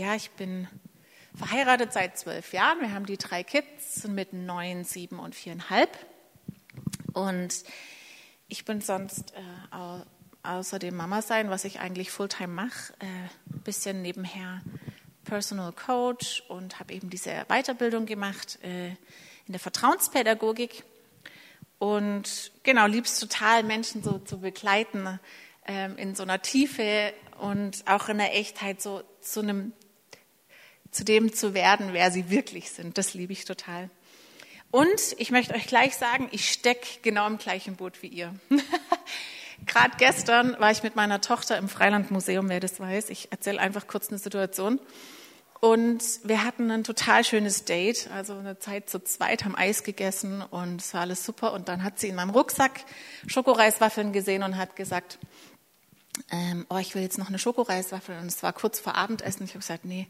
ja, ich bin verheiratet seit zwölf Jahren. Wir haben die drei Kids mit neun, sieben und viereinhalb. Und ich bin sonst äh, außerdem Mama sein, was ich eigentlich Fulltime mache, äh, ein bisschen nebenher Personal Coach und habe eben diese Weiterbildung gemacht äh, in der Vertrauenspädagogik. Und genau, liebst total, Menschen so zu begleiten ähm, in so einer Tiefe und auch in der Echtheit so zu einem, zu dem zu werden, wer sie wirklich sind. Das liebe ich total. Und ich möchte euch gleich sagen, ich stecke genau im gleichen Boot wie ihr. Gerade gestern war ich mit meiner Tochter im Freilandmuseum, wer das weiß. Ich erzähle einfach kurz eine Situation. Und wir hatten ein total schönes Date, also eine Zeit zu zweit, haben Eis gegessen und es war alles super. Und dann hat sie in meinem Rucksack Schokoreiswaffeln gesehen und hat gesagt, ähm, oh, ich will jetzt noch eine Schokoreiswaffel. Und es war kurz vor Abendessen. Ich habe gesagt, nee,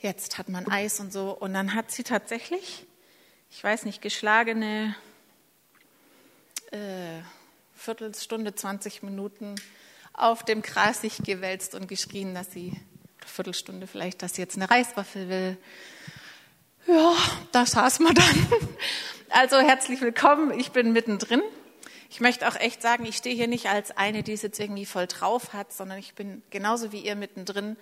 jetzt hat man Eis und so. Und dann hat sie tatsächlich, ich weiß nicht, geschlagene äh, Viertelstunde, 20 Minuten auf dem Gras sich gewälzt und geschrien, dass sie, eine Viertelstunde vielleicht, dass sie jetzt eine Reiswaffel will. Ja, da saß man dann. Also herzlich willkommen, ich bin mittendrin. Ich möchte auch echt sagen, ich stehe hier nicht als eine, die es jetzt irgendwie voll drauf hat, sondern ich bin genauso wie ihr mittendrin.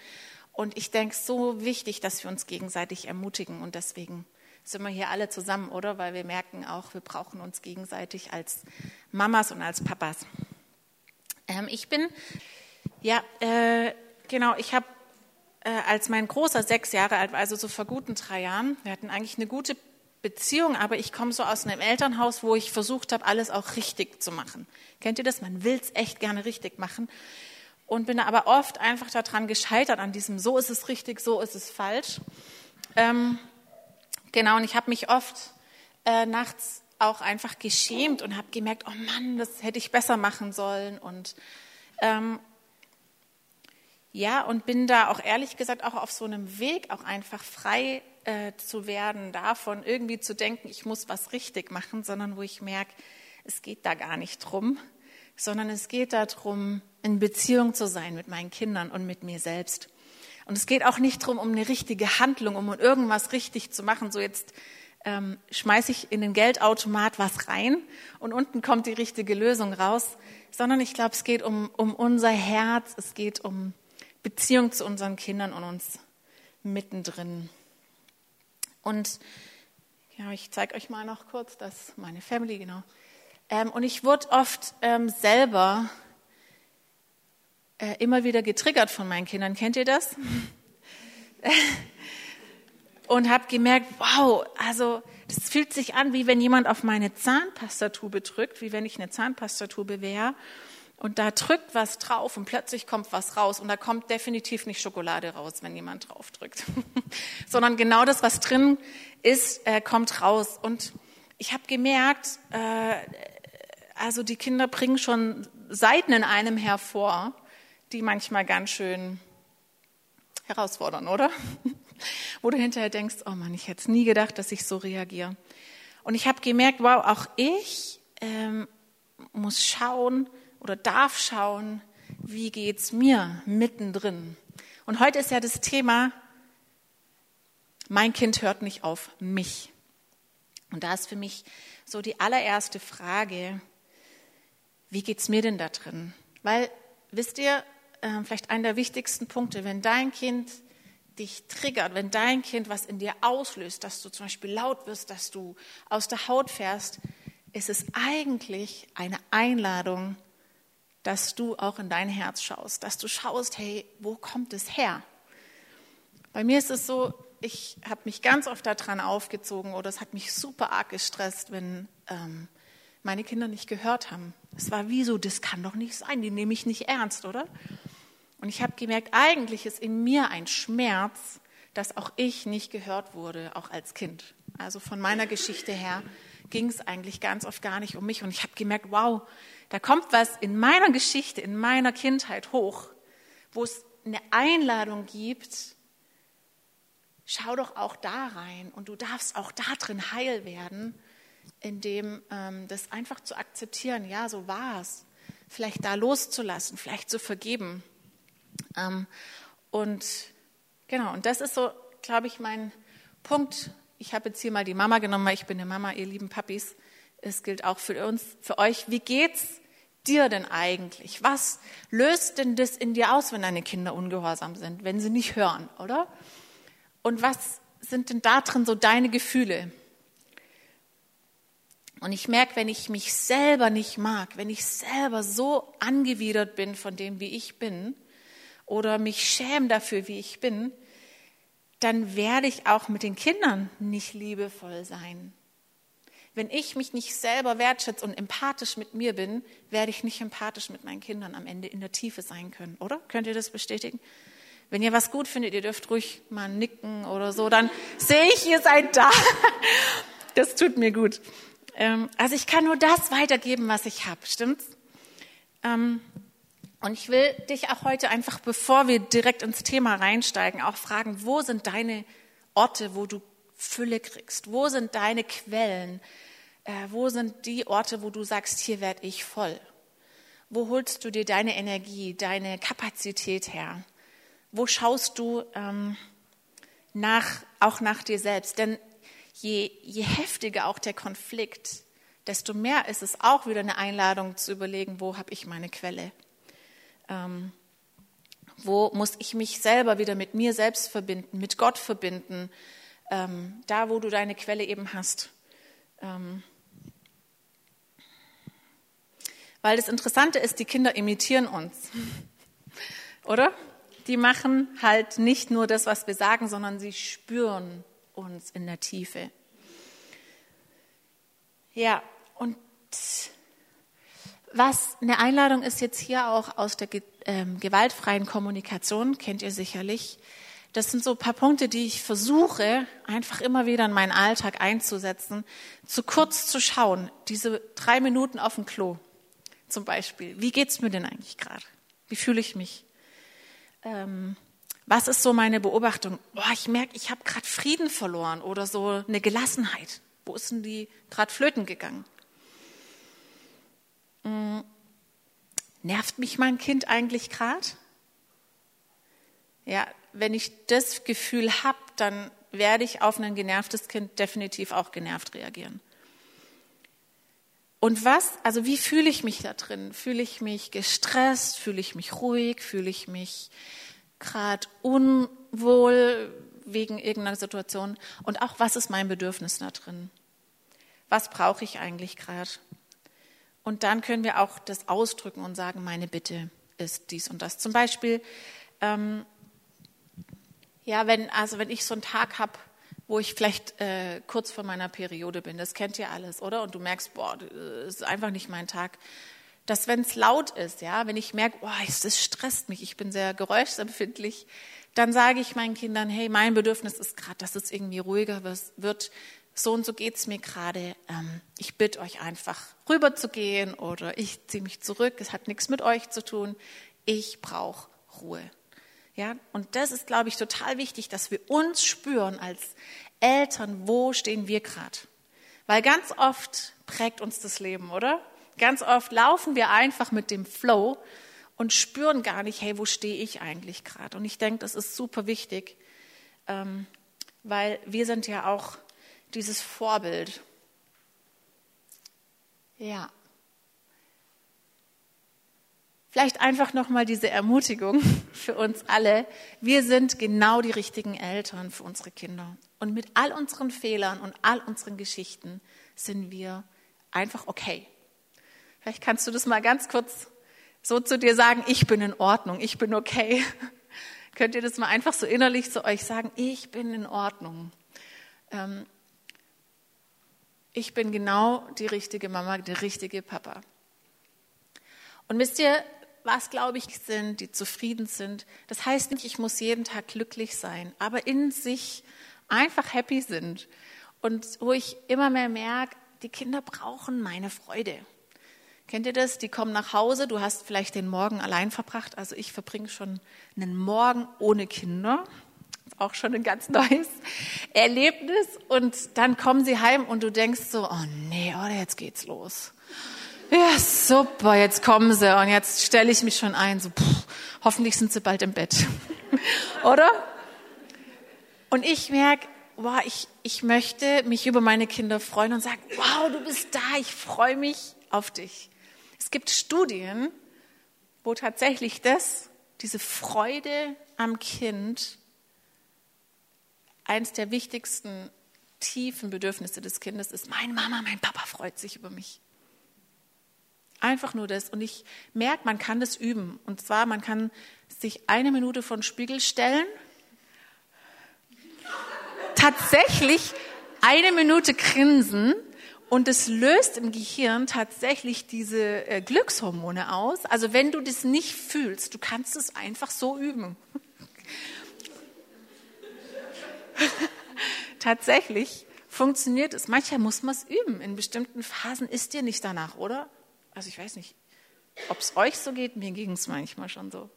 Und ich denke, so wichtig, dass wir uns gegenseitig ermutigen. Und deswegen sind wir hier alle zusammen, oder? Weil wir merken auch, wir brauchen uns gegenseitig als Mamas und als Papas. Ähm, ich bin, ja, äh, genau, ich habe äh, als mein Großer sechs Jahre alt war, also so vor guten drei Jahren, wir hatten eigentlich eine gute Beziehung, aber ich komme so aus einem Elternhaus, wo ich versucht habe, alles auch richtig zu machen. Kennt ihr das? Man will es echt gerne richtig machen. Und bin aber oft einfach daran gescheitert, an diesem, so ist es richtig, so ist es falsch. Ähm, Genau, und ich habe mich oft äh, nachts auch einfach geschämt und habe gemerkt, oh Mann, das hätte ich besser machen sollen. Und ähm, ja, und bin da auch ehrlich gesagt auch auf so einem Weg, auch einfach frei äh, zu werden, davon irgendwie zu denken, ich muss was richtig machen, sondern wo ich merke, es geht da gar nicht drum, sondern es geht darum, in Beziehung zu sein mit meinen Kindern und mit mir selbst. Und es geht auch nicht darum, um eine richtige Handlung, um irgendwas richtig zu machen. So jetzt ähm, schmeiße ich in den Geldautomat was rein und unten kommt die richtige Lösung raus, sondern ich glaube, es geht um, um unser Herz, es geht um Beziehung zu unseren Kindern und uns mittendrin. Und ja, ich zeige euch mal noch kurz, das meine Family, genau. Ähm, und ich wurde oft ähm, selber äh, immer wieder getriggert von meinen Kindern. Kennt ihr das? Und habe gemerkt, wow, also das fühlt sich an, wie wenn jemand auf meine Zahnpastatube drückt, wie wenn ich eine Zahnpastatube wäre. Und da drückt was drauf und plötzlich kommt was raus. Und da kommt definitiv nicht Schokolade raus, wenn jemand drauf drückt. Sondern genau das, was drin ist, äh, kommt raus. Und ich habe gemerkt, äh, also die Kinder bringen schon Seiten in einem hervor, die manchmal ganz schön herausfordern, oder? Wo du hinterher denkst, oh Mann, ich hätte es nie gedacht, dass ich so reagiere. Und ich habe gemerkt, wow, auch ich ähm, muss schauen oder darf schauen, wie geht's mir mittendrin. Und heute ist ja das Thema, mein Kind hört nicht auf mich. Und da ist für mich so die allererste Frage, wie geht's mir denn da drin? Weil, wisst ihr, äh, vielleicht einer der wichtigsten Punkte, wenn dein Kind dich triggert, wenn dein Kind was in dir auslöst, dass du zum Beispiel laut wirst, dass du aus der Haut fährst, ist es eigentlich eine Einladung, dass du auch in dein Herz schaust, dass du schaust, hey, wo kommt es her? Bei mir ist es so, ich habe mich ganz oft daran aufgezogen oder es hat mich super arg gestresst, wenn ähm, meine Kinder nicht gehört haben. Es war wie so, das kann doch nicht sein, die nehme ich nicht ernst, oder? Und ich habe gemerkt, eigentlich ist in mir ein Schmerz, dass auch ich nicht gehört wurde, auch als Kind. Also von meiner Geschichte her ging es eigentlich ganz oft gar nicht um mich. Und ich habe gemerkt, wow, da kommt was in meiner Geschichte, in meiner Kindheit hoch, wo es eine Einladung gibt, schau doch auch da rein und du darfst auch da drin heil werden, indem ähm, das einfach zu akzeptieren, ja, so war es, vielleicht da loszulassen, vielleicht zu vergeben. Ähm, und Genau, und das ist so, glaube ich, mein Punkt. Ich habe jetzt hier mal die Mama genommen, weil ich bin eine Mama, ihr lieben Papis. Es gilt auch für uns, für euch. Wie geht's dir denn eigentlich? Was löst denn das in dir aus, wenn deine Kinder ungehorsam sind, wenn sie nicht hören, oder? Und was sind denn da drin so deine Gefühle? Und ich merke, wenn ich mich selber nicht mag, wenn ich selber so angewidert bin von dem, wie ich bin, oder mich schäme dafür, wie ich bin, dann werde ich auch mit den Kindern nicht liebevoll sein. Wenn ich mich nicht selber wertschätze und empathisch mit mir bin, werde ich nicht empathisch mit meinen Kindern am Ende in der Tiefe sein können, oder? Könnt ihr das bestätigen? Wenn ihr was gut findet, ihr dürft ruhig mal nicken oder so, dann sehe ich, ihr seid da. Das tut mir gut. Ähm, also ich kann nur das weitergeben, was ich habe, stimmt's? Ähm, und ich will dich auch heute einfach, bevor wir direkt ins Thema reinsteigen, auch fragen, wo sind deine Orte, wo du Fülle kriegst? Wo sind deine Quellen? Äh, wo sind die Orte, wo du sagst, hier werde ich voll? Wo holst du dir deine Energie, deine Kapazität her? Wo schaust du ähm, nach, auch nach dir selbst? Denn je, je heftiger auch der Konflikt, desto mehr ist es auch wieder eine Einladung zu überlegen, wo habe ich meine Quelle? Ähm, wo muss ich mich selber wieder mit mir selbst verbinden, mit Gott verbinden, ähm, da wo du deine Quelle eben hast. Ähm, weil das Interessante ist, die Kinder imitieren uns, oder? Die machen halt nicht nur das, was wir sagen, sondern sie spüren uns in der Tiefe. Ja, und was eine Einladung ist jetzt hier auch aus der ähm, gewaltfreien Kommunikation, kennt ihr sicherlich. Das sind so ein paar Punkte, die ich versuche, einfach immer wieder in meinen Alltag einzusetzen, zu kurz zu schauen. Diese drei Minuten auf dem Klo zum Beispiel. Wie geht's mir denn eigentlich gerade? Wie fühle ich mich? Ähm, was ist so meine Beobachtung? Boah, ich merke, ich habe gerade Frieden verloren oder so eine Gelassenheit. Wo ist denn die gerade flöten gegangen? Hm, nervt mich mein Kind eigentlich gerade? Ja, wenn ich das Gefühl habe, dann werde ich auf ein genervtes Kind definitiv auch genervt reagieren. Und was, also wie fühle ich mich da drin? Fühle ich mich gestresst? Fühle ich mich ruhig? Fühle ich mich gerade unwohl wegen irgendeiner Situation? Und auch, was ist mein Bedürfnis da drin? Was brauche ich eigentlich gerade? Und dann können wir auch das ausdrücken und sagen, meine Bitte ist dies und das. Zum Beispiel, ähm, ja, wenn, also wenn ich so einen Tag habe, wo ich vielleicht äh, kurz vor meiner Periode bin, das kennt ihr alles, oder? Und du merkst, boah, das ist einfach nicht mein Tag. Dass wenn es laut ist, ja, wenn ich merke, boah, das stresst mich, ich bin sehr geräuschempfindlich, dann sage ich meinen Kindern, hey, mein Bedürfnis ist gerade, dass es irgendwie ruhiger wird so und so geht es mir gerade, ähm, ich bitte euch einfach rüber zu gehen oder ich ziehe mich zurück, es hat nichts mit euch zu tun, ich brauche Ruhe. Ja, und das ist, glaube ich, total wichtig, dass wir uns spüren als Eltern, wo stehen wir gerade. Weil ganz oft prägt uns das Leben, oder? Ganz oft laufen wir einfach mit dem Flow und spüren gar nicht, hey, wo stehe ich eigentlich gerade? Und ich denke, das ist super wichtig, ähm, weil wir sind ja auch dieses Vorbild. Ja. Vielleicht einfach nochmal diese Ermutigung für uns alle. Wir sind genau die richtigen Eltern für unsere Kinder. Und mit all unseren Fehlern und all unseren Geschichten sind wir einfach okay. Vielleicht kannst du das mal ganz kurz so zu dir sagen, ich bin in Ordnung, ich bin okay. Könnt ihr das mal einfach so innerlich zu euch sagen, ich bin in Ordnung. Ähm, ich bin genau die richtige Mama, der richtige Papa. Und wisst ihr, was glaube ich sind, die zufrieden sind? Das heißt nicht, ich muss jeden Tag glücklich sein, aber in sich einfach happy sind. Und wo ich immer mehr merke, die Kinder brauchen meine Freude. Kennt ihr das? Die kommen nach Hause, du hast vielleicht den Morgen allein verbracht. Also ich verbringe schon einen Morgen ohne Kinder auch schon ein ganz neues Erlebnis. Und dann kommen sie heim und du denkst so, oh nee, oder jetzt geht's los. Ja, super, jetzt kommen sie und jetzt stelle ich mich schon ein, so, pff, hoffentlich sind sie bald im Bett. oder? Und ich merke, wow, ich, ich möchte mich über meine Kinder freuen und sagen, wow, du bist da, ich freue mich auf dich. Es gibt Studien, wo tatsächlich das, diese Freude am Kind, eins der wichtigsten tiefen Bedürfnisse des Kindes ist, meine Mama, mein Papa freut sich über mich. Einfach nur das. Und ich merke, man kann das üben. Und zwar, man kann sich eine Minute vor den Spiegel stellen, tatsächlich eine Minute grinsen und es löst im Gehirn tatsächlich diese äh, Glückshormone aus. Also wenn du das nicht fühlst, du kannst es einfach so üben. tatsächlich funktioniert es. Manchmal muss man es üben. In bestimmten Phasen ist dir nicht danach, oder? Also ich weiß nicht, ob es euch so geht, mir ging es manchmal schon so.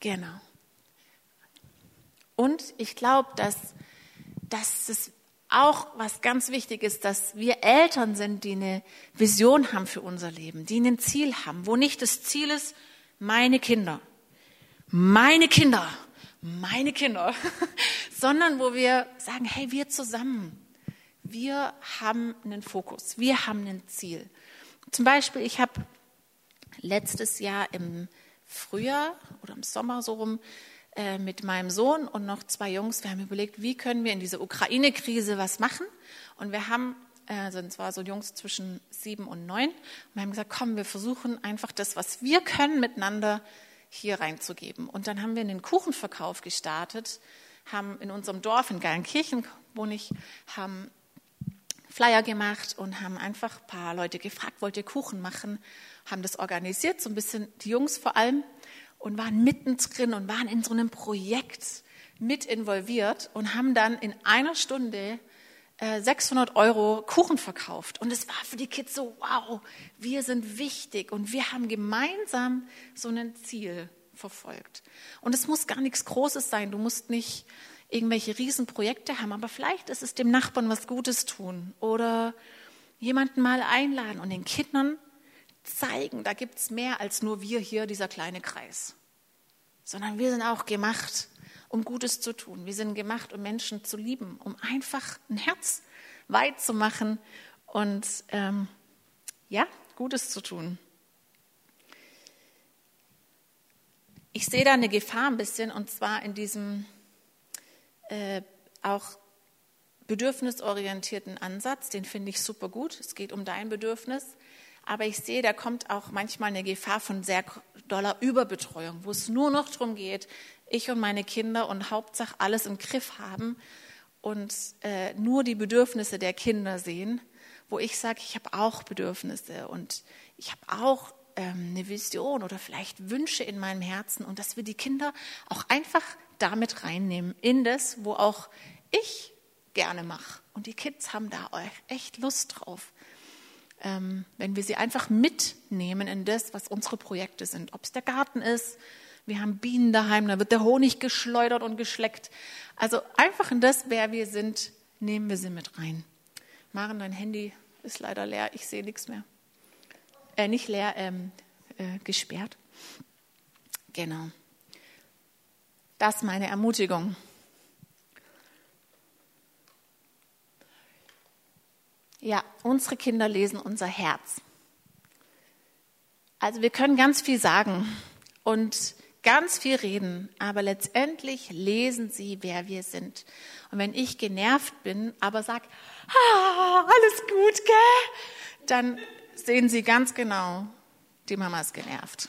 Genau. Und ich glaube, dass, dass es auch was ganz wichtig ist, dass wir Eltern sind, die eine Vision haben für unser Leben, die ein Ziel haben, wo nicht das Ziel ist, meine Kinder, meine Kinder, meine Kinder, sondern wo wir sagen, hey, wir zusammen, wir haben einen Fokus, wir haben ein Ziel. Zum Beispiel, ich habe letztes Jahr im Frühjahr oder im Sommer so rum äh, mit meinem Sohn und noch zwei Jungs, wir haben überlegt, wie können wir in dieser Ukraine-Krise was machen. Und wir haben, also zwar so Jungs zwischen sieben und neun, und wir haben gesagt, komm, wir versuchen einfach das, was wir können, miteinander hier reinzugeben. Und dann haben wir einen Kuchenverkauf gestartet, haben in unserem Dorf in Geilenkirchen, wo ich, haben Flyer gemacht und haben einfach ein paar Leute gefragt, wollt ihr Kuchen machen, haben das organisiert, so ein bisschen die Jungs vor allem und waren mittendrin und waren in so einem Projekt mit involviert und haben dann in einer Stunde 600 äh, Euro Kuchen verkauft. Und es war für die Kids so, wow, wir sind wichtig und wir haben gemeinsam so ein Ziel verfolgt. Und es muss gar nichts Großes sein. Du musst nicht irgendwelche Riesenprojekte haben, aber vielleicht ist es dem Nachbarn was Gutes tun oder jemanden mal einladen und den Kindern zeigen, da gibt es mehr als nur wir hier, dieser kleine Kreis, sondern wir sind auch gemacht um Gutes zu tun. Wir sind gemacht, um Menschen zu lieben, um einfach ein Herz weit zu machen und ähm, ja, Gutes zu tun. Ich sehe da eine Gefahr ein bisschen und zwar in diesem äh, auch bedürfnisorientierten Ansatz, den finde ich super gut. Es geht um dein Bedürfnis. Aber ich sehe, da kommt auch manchmal eine Gefahr von sehr doller Überbetreuung, wo es nur noch darum geht, ich und meine Kinder und Hauptsache alles im Griff haben und äh, nur die Bedürfnisse der Kinder sehen, wo ich sage, ich habe auch Bedürfnisse und ich habe auch ähm, eine Vision oder vielleicht Wünsche in meinem Herzen und dass wir die Kinder auch einfach damit reinnehmen in das, wo auch ich gerne mache. Und die Kids haben da echt Lust drauf. Ähm, wenn wir sie einfach mitnehmen in das, was unsere Projekte sind. Ob es der Garten ist, wir haben Bienen daheim, da wird der Honig geschleudert und geschleckt. Also einfach in das, wer wir sind, nehmen wir sie mit rein. Maren, dein Handy ist leider leer, ich sehe nichts mehr. Äh, nicht leer, ähm, äh, gesperrt. Genau. Das ist meine Ermutigung. Ja, unsere Kinder lesen unser Herz. Also wir können ganz viel sagen und ganz viel reden, aber letztendlich lesen sie, wer wir sind. Und wenn ich genervt bin, aber sag, ah, alles gut, gell? Dann sehen sie ganz genau, die Mama ist genervt.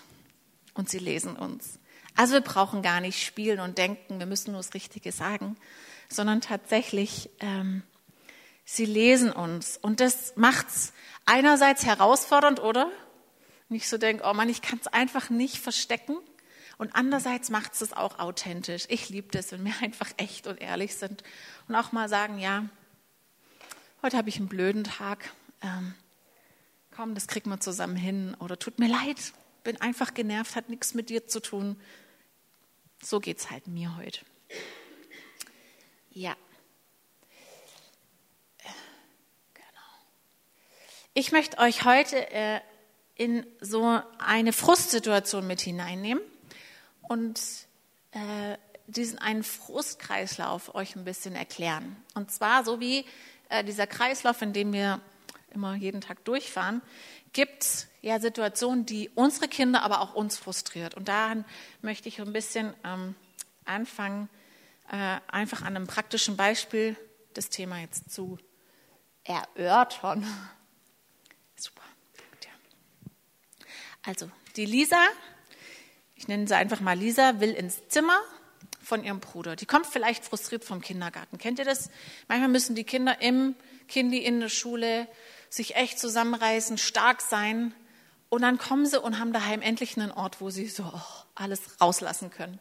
Und sie lesen uns. Also wir brauchen gar nicht spielen und denken, wir müssen nur das Richtige sagen, sondern tatsächlich, ähm, sie lesen uns. Und das macht's einerseits herausfordernd, oder? Nicht so denken, oh Mann, ich kann es einfach nicht verstecken. Und andererseits macht es auch authentisch. Ich liebe das, wenn wir einfach echt und ehrlich sind und auch mal sagen, ja, heute habe ich einen blöden Tag. Ähm, komm, das kriegen wir zusammen hin. Oder tut mir leid, bin einfach genervt, hat nichts mit dir zu tun. So geht es halt mir heute. Ja. Ich möchte euch heute äh, in so eine Frustsituation mit hineinnehmen. und äh, diesen einen Frustkreislauf euch ein bisschen erklären. Und zwar so wie äh, dieser Kreislauf, in dem wir immer jeden Tag durchfahren, gibt es ja Situationen, die unsere Kinder, aber auch uns frustriert. Und daran möchte ich ein bisschen ähm, anfangen, äh, einfach an einem praktischen Beispiel das Thema jetzt zu erörtern. Super. Also, die Lisa, ich nenne sie einfach mal Lisa, will ins Zimmer von ihrem Bruder. Die kommt vielleicht frustriert vom Kindergarten. Kennt ihr das? Manchmal müssen die Kinder im Kindi in der Schule sich echt zusammenreißen, stark sein. Und dann kommen sie und haben daheim endlich einen Ort, wo sie so oh, alles rauslassen können.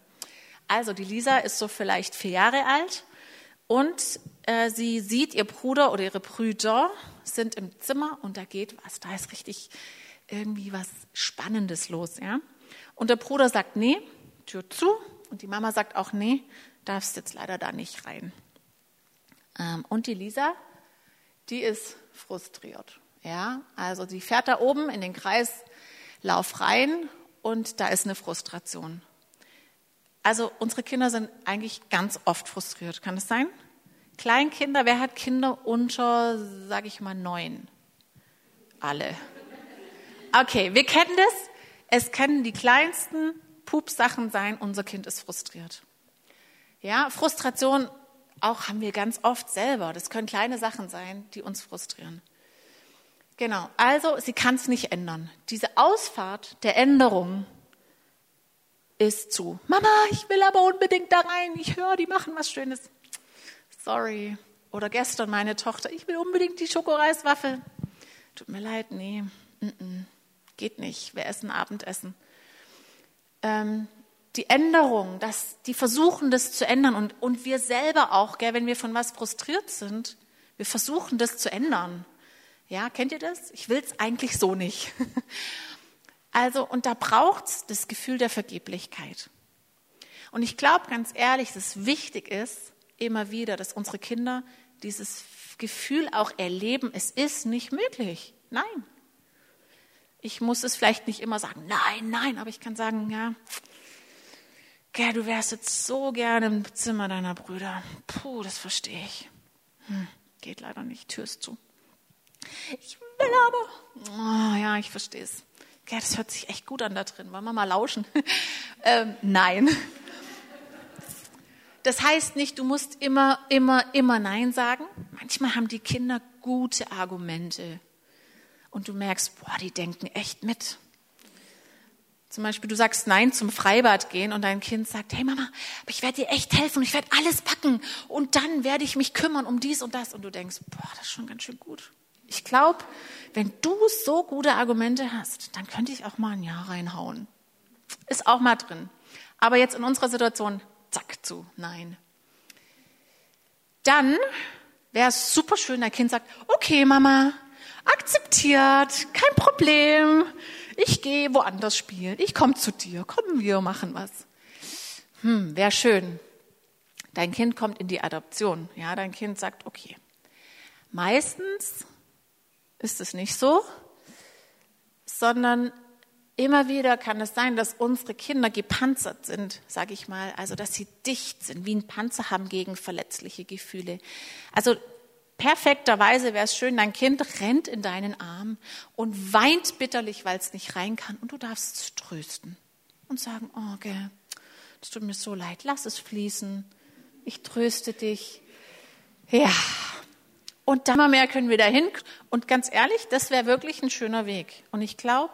Also die Lisa ist so vielleicht vier Jahre alt und äh, sie sieht, ihr Bruder oder ihre Brüder sind im Zimmer und da geht was. Da ist richtig irgendwie was Spannendes los. Ja? Und der Bruder sagt, nee, Tür zu. Und die Mama sagt auch, nee, darfst jetzt leider da nicht rein. Ähm, und die Lisa, die ist frustriert. Ja, also die fährt da oben in den Kreislauf rein und da ist eine Frustration. Also unsere Kinder sind eigentlich ganz oft frustriert. Kann es sein? Kleinkinder, wer hat Kinder unter, sage ich mal, neun? Alle. Okay, wir kennen das. Es können die kleinsten Pupsachen sein, unser Kind ist frustriert. Ja, Frustration auch haben wir ganz oft selber. Das können kleine Sachen sein, die uns frustrieren. Genau, also sie kann es nicht ändern. Diese Ausfahrt der Änderung ist zu. Mama, ich will aber unbedingt da rein. Ich höre, die machen was Schönes. Sorry. Oder gestern meine Tochter, ich will unbedingt die Schokoreiswaffel. Tut mir leid, nee, mm -mm, geht nicht. Wir essen Abendessen. Ähm, die Änderung, dass die versuchen, das zu ändern und, und wir selber auch, gell, wenn wir von was frustriert sind, wir versuchen, das zu ändern. Ja, kennt ihr das? Ich will es eigentlich so nicht. Also, und da braucht es das Gefühl der Vergeblichkeit. Und ich glaube ganz ehrlich, dass es wichtig ist, immer wieder, dass unsere Kinder dieses Gefühl auch erleben, es ist nicht möglich. Nein. Ich muss es vielleicht nicht immer sagen, nein, nein, aber ich kann sagen, ja, Gell, du wärst jetzt so gerne im Zimmer deiner Brüder. Puh, das verstehe ich. Hm, geht leider nicht, Tür ist zu. Ich will aber. Oh, ja, ich verstehe es. Gell, das hört sich echt gut an da drin. Wollen wir mal lauschen? ähm, nein. Das heißt nicht, du musst immer, immer, immer Nein sagen. Manchmal haben die Kinder gute Argumente. Und du merkst, boah, die denken echt mit. Zum Beispiel, du sagst Nein zum Freibad gehen und dein Kind sagt, hey Mama, ich werde dir echt helfen und ich werde alles packen und dann werde ich mich kümmern um dies und das. Und du denkst, boah, das ist schon ganz schön gut. Ich glaube, wenn du so gute Argumente hast, dann könnte ich auch mal ein Ja reinhauen. Ist auch mal drin. Aber jetzt in unserer Situation, zack zu, nein. Dann wäre es super schön, dein Kind sagt, okay Mama, akzeptiert, kein Problem ich gehe woanders spielen, ich komme zu dir, komm, wir machen was. Hm, wäre schön. Dein Kind kommt in die Adoption. Ja, dein Kind sagt, okay. Meistens ist es nicht so, sondern immer wieder kann es sein, dass unsere Kinder gepanzert sind, sage ich mal, also dass sie dicht sind, wie ein Panzer haben gegen verletzliche Gefühle. Also perfekterweise wäre es schön, dein Kind rennt in deinen Arm und weint bitterlich, weil es nicht rein kann. Und du darfst es trösten und sagen, oh, okay, es tut mir so leid, lass es fließen. Ich tröste dich. Ja. Und dann mal mehr können wir dahin. Und ganz ehrlich, das wäre wirklich ein schöner Weg. Und ich glaube,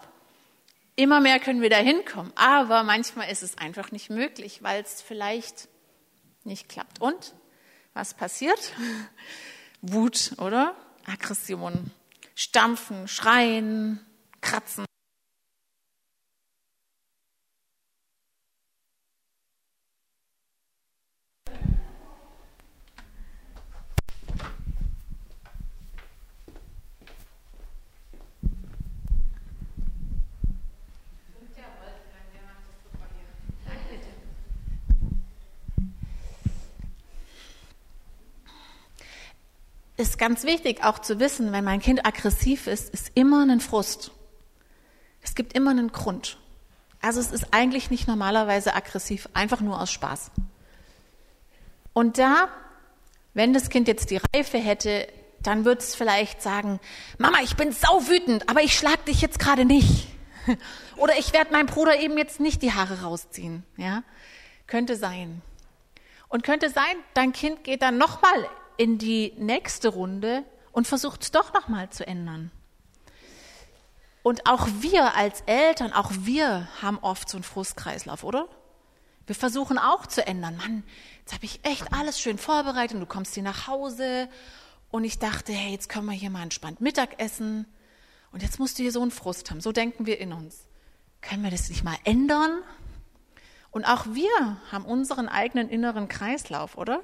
immer mehr können wir dahin kommen. Aber manchmal ist es einfach nicht möglich, weil es vielleicht nicht klappt. Und was passiert? Wut, oder? Aggression. Stampfen, schreien, kratzen. Ist ganz wichtig auch zu wissen, wenn mein Kind aggressiv ist, ist immer ein Frust. Es gibt immer einen Grund. Also es ist eigentlich nicht normalerweise aggressiv, einfach nur aus Spaß. Und da, wenn das Kind jetzt die Reife hätte, dann würde es vielleicht sagen, Mama, ich bin sauwütend, aber ich schlag dich jetzt gerade nicht. Oder ich werde meinem Bruder eben jetzt nicht die Haare rausziehen. Ja? Könnte sein. Und könnte sein, dein Kind geht dann nochmal in die nächste Runde und versucht es doch nochmal zu ändern. Und auch wir als Eltern, auch wir haben oft so einen Frustkreislauf, oder? Wir versuchen auch zu ändern. Mann, jetzt habe ich echt alles schön vorbereitet und du kommst hier nach Hause und ich dachte, hey, jetzt können wir hier mal entspannt Mittag essen und jetzt musst du hier so einen Frust haben. So denken wir in uns. Können wir das nicht mal ändern? Und auch wir haben unseren eigenen inneren Kreislauf, oder?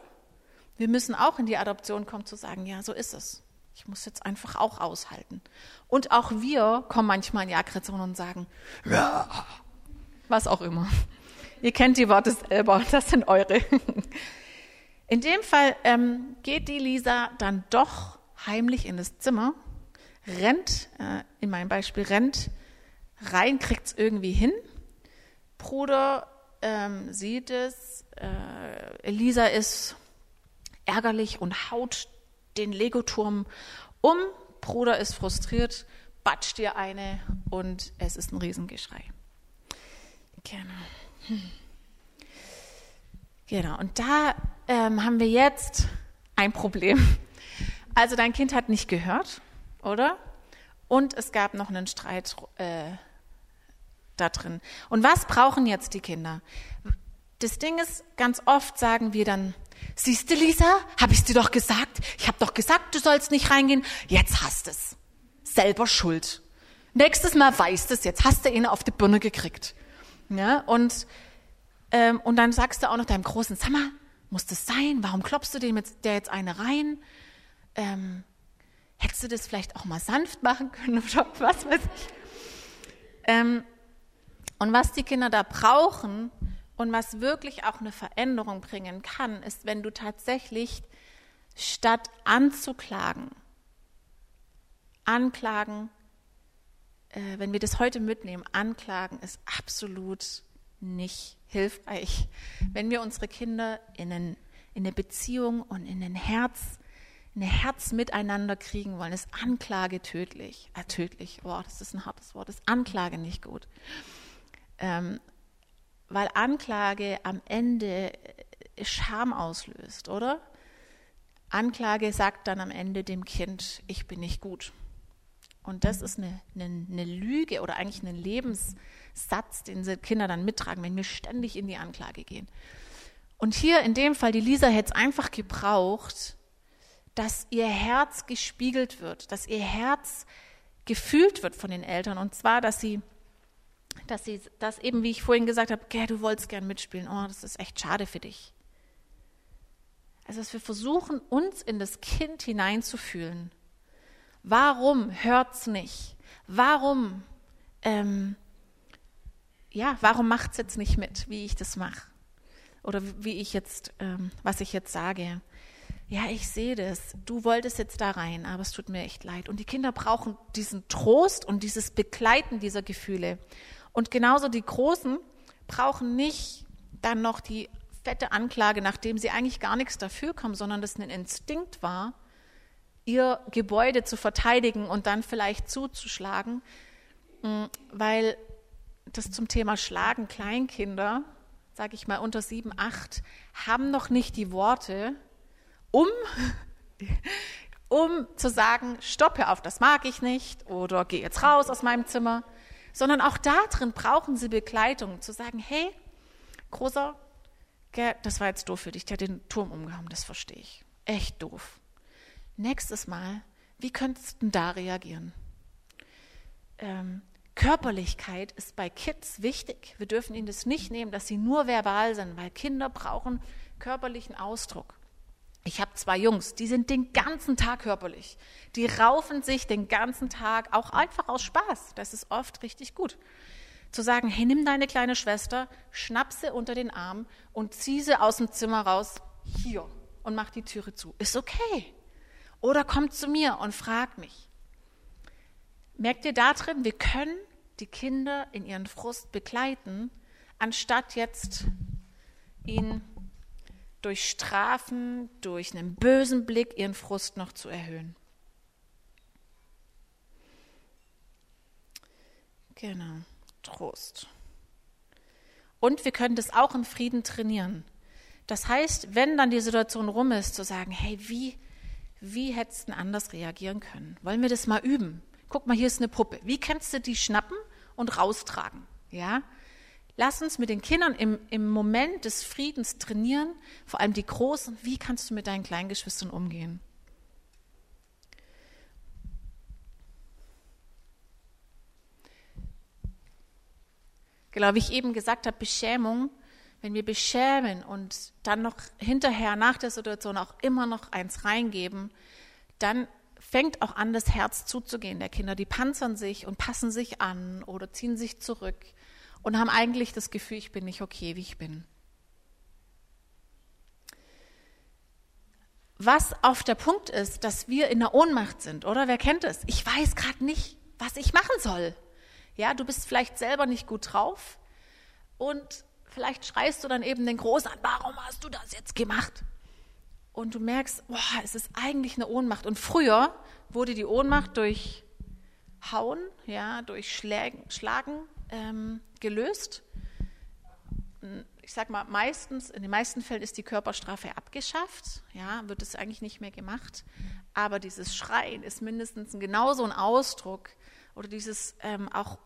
Wir müssen auch in die Adoption kommen zu sagen, ja, so ist es. Ich muss jetzt einfach auch aushalten. Und auch wir kommen manchmal in die Aggression und sagen, ja, was auch immer. Ihr kennt die Worte selber, das sind eure. In dem Fall ähm, geht die Lisa dann doch heimlich in das Zimmer, rennt, äh, in meinem Beispiel rennt rein, kriegt es irgendwie hin. Bruder ähm, sieht es, äh, Elisa ist ärgerlich und haut den Legoturm um. Bruder ist frustriert, batscht dir eine und es ist ein Riesengeschrei. Genau. Genau, und da ähm, haben wir jetzt ein Problem. Also dein Kind hat nicht gehört, oder? Und es gab noch einen Streit äh, da drin. Und was brauchen jetzt die Kinder? Das Ding ist, ganz oft sagen wir dann, siehst du, Lisa, habe ich dir doch gesagt, ich habe doch gesagt, du sollst nicht reingehen, jetzt hast es. Selber schuld. Nächstes Mal weißt es, jetzt hast du ihn auf die Birne gekriegt. Ja, und, ähm, und dann sagst du auch noch deinem Großen, sag muss das sein? Warum klopfst du dem jetzt, der jetzt eine rein? Ähm, hättest du das vielleicht auch mal sanft machen können oder was weiß ich? Ähm, und was die Kinder da brauchen und was wirklich auch eine Veränderung bringen kann, ist, wenn du tatsächlich statt anzuklagen, anklagen, äh, wenn wir das heute mitnehmen, anklagen ist absolut nicht hilfreich. Wenn wir unsere Kinder in, einen, in eine Beziehung und in ein Herz, in ein Herz miteinander kriegen wollen, ist Anklage tödlich. Äh, tödlich, oh, das ist ein hartes Wort, ist Anklage nicht gut ähm, weil Anklage am Ende äh, Scham auslöst, oder? Anklage sagt dann am Ende dem Kind, ich bin nicht gut. Und das ist eine, eine, eine, Lüge oder eigentlich ein Lebenssatz, den sie Kinder dann mittragen, wenn wir ständig in die Anklage gehen. Und hier in dem Fall, die Lisa hätte es einfach gebraucht, dass ihr Herz gespiegelt wird, dass ihr Herz gefühlt wird von den Eltern. Und zwar, dass sie dass sie das eben, wie ich vorhin gesagt habe, okay, du wolltest gern mitspielen, oh, das ist echt schade für dich. Also, dass wir versuchen, uns in das Kind hineinzufühlen. Warum hört es nicht? Warum, ähm, ja, warum macht es jetzt nicht mit, wie ich das mache? Oder wie ich jetzt, ähm, was ich jetzt sage. Ja, ich sehe das. Du wolltest jetzt da rein, aber es tut mir echt leid. Und die Kinder brauchen diesen Trost und dieses Begleiten dieser Gefühle. Und genauso die Großen brauchen nicht dann noch die fette Anklage, nachdem sie eigentlich gar nichts dafür kommen, sondern das ein Instinkt war, ihr Gebäude zu verteidigen und dann vielleicht zuzuschlagen, mm, weil das zum Thema Schlagen Kleinkinder, sage ich mal unter sieben, acht, haben noch nicht die Worte, um, um zu sagen, stoppe auf, das mag ich nicht oder geh jetzt raus aus meinem Zimmer sondern auch darin brauchen sie Begleitung, zu sagen, hey, Großer, das war jetzt doof für dich, der hat den Turm umgehauen, das verstehe ich. Echt doof. Nächstes Mal, wie könntest du da reagieren? Ähm, Körperlichkeit ist bei Kids wichtig. Wir dürfen ihnen das nicht nehmen, dass sie nur verbal sind, weil Kinder brauchen körperlichen Ausdruck. Ich habe zwei Jungs, die sind den ganzen Tag körperlich. Die raufen sich den ganzen Tag, auch einfach aus Spaß. Das ist oft richtig gut. Zu sagen, hey, nimm deine kleine Schwester, schnapp sie unter den Arm und zieh sie aus dem Zimmer raus, hier, und mach die Türe zu. Ist okay. Oder kommt zu mir und fragt mich. Merkt ihr da drin, wir können die Kinder in ihren Frust begleiten, anstatt jetzt ihn durch Strafen, durch einen bösen Blick ihren Frust noch zu erhöhen. Genau, Trost. Und wir können das auch im Frieden trainieren. Das heißt, wenn dann die Situation rum ist, zu sagen, hey, wie, wie hättest du anders reagieren können? Wollen wir das mal üben? Guck mal, hier ist eine Puppe. Wie kannst du die schnappen und raustragen? Ja? Lass uns mit den Kindern im, im Moment des Friedens trainieren, vor allem die Großen. Wie kannst du mit deinen kleinen Geschwistern umgehen? Genau, wie ich eben gesagt habe, Beschämung, wenn wir beschämen und dann noch hinterher nach der Situation auch immer noch eins reingeben, dann fängt auch an, das Herz zuzugehen der Kinder. Die panzern sich und passen sich an oder ziehen sich zurück und haben eigentlich das Gefühl, ich bin nicht okay, wie ich bin. Was auf der Punkt ist, dass wir in der Ohnmacht sind, oder? Wer kennt es? Ich weiß gerade nicht, was ich machen soll. Ja, du bist vielleicht selber nicht gut drauf und vielleicht schreist du dann eben den Groß an, warum hast du das jetzt gemacht? Und du merkst, boah, es ist eigentlich eine Ohnmacht. Und früher wurde die Ohnmacht durch Hauen, ja, durch Schlägen, Schlagen ähm, gelöst. Ich sag mal, meistens, in den meisten Fällen ist die Körperstrafe abgeschafft, ja, wird es eigentlich nicht mehr gemacht. Aber dieses Schreien ist mindestens genauso ein Ausdruck oder dieses ähm, auch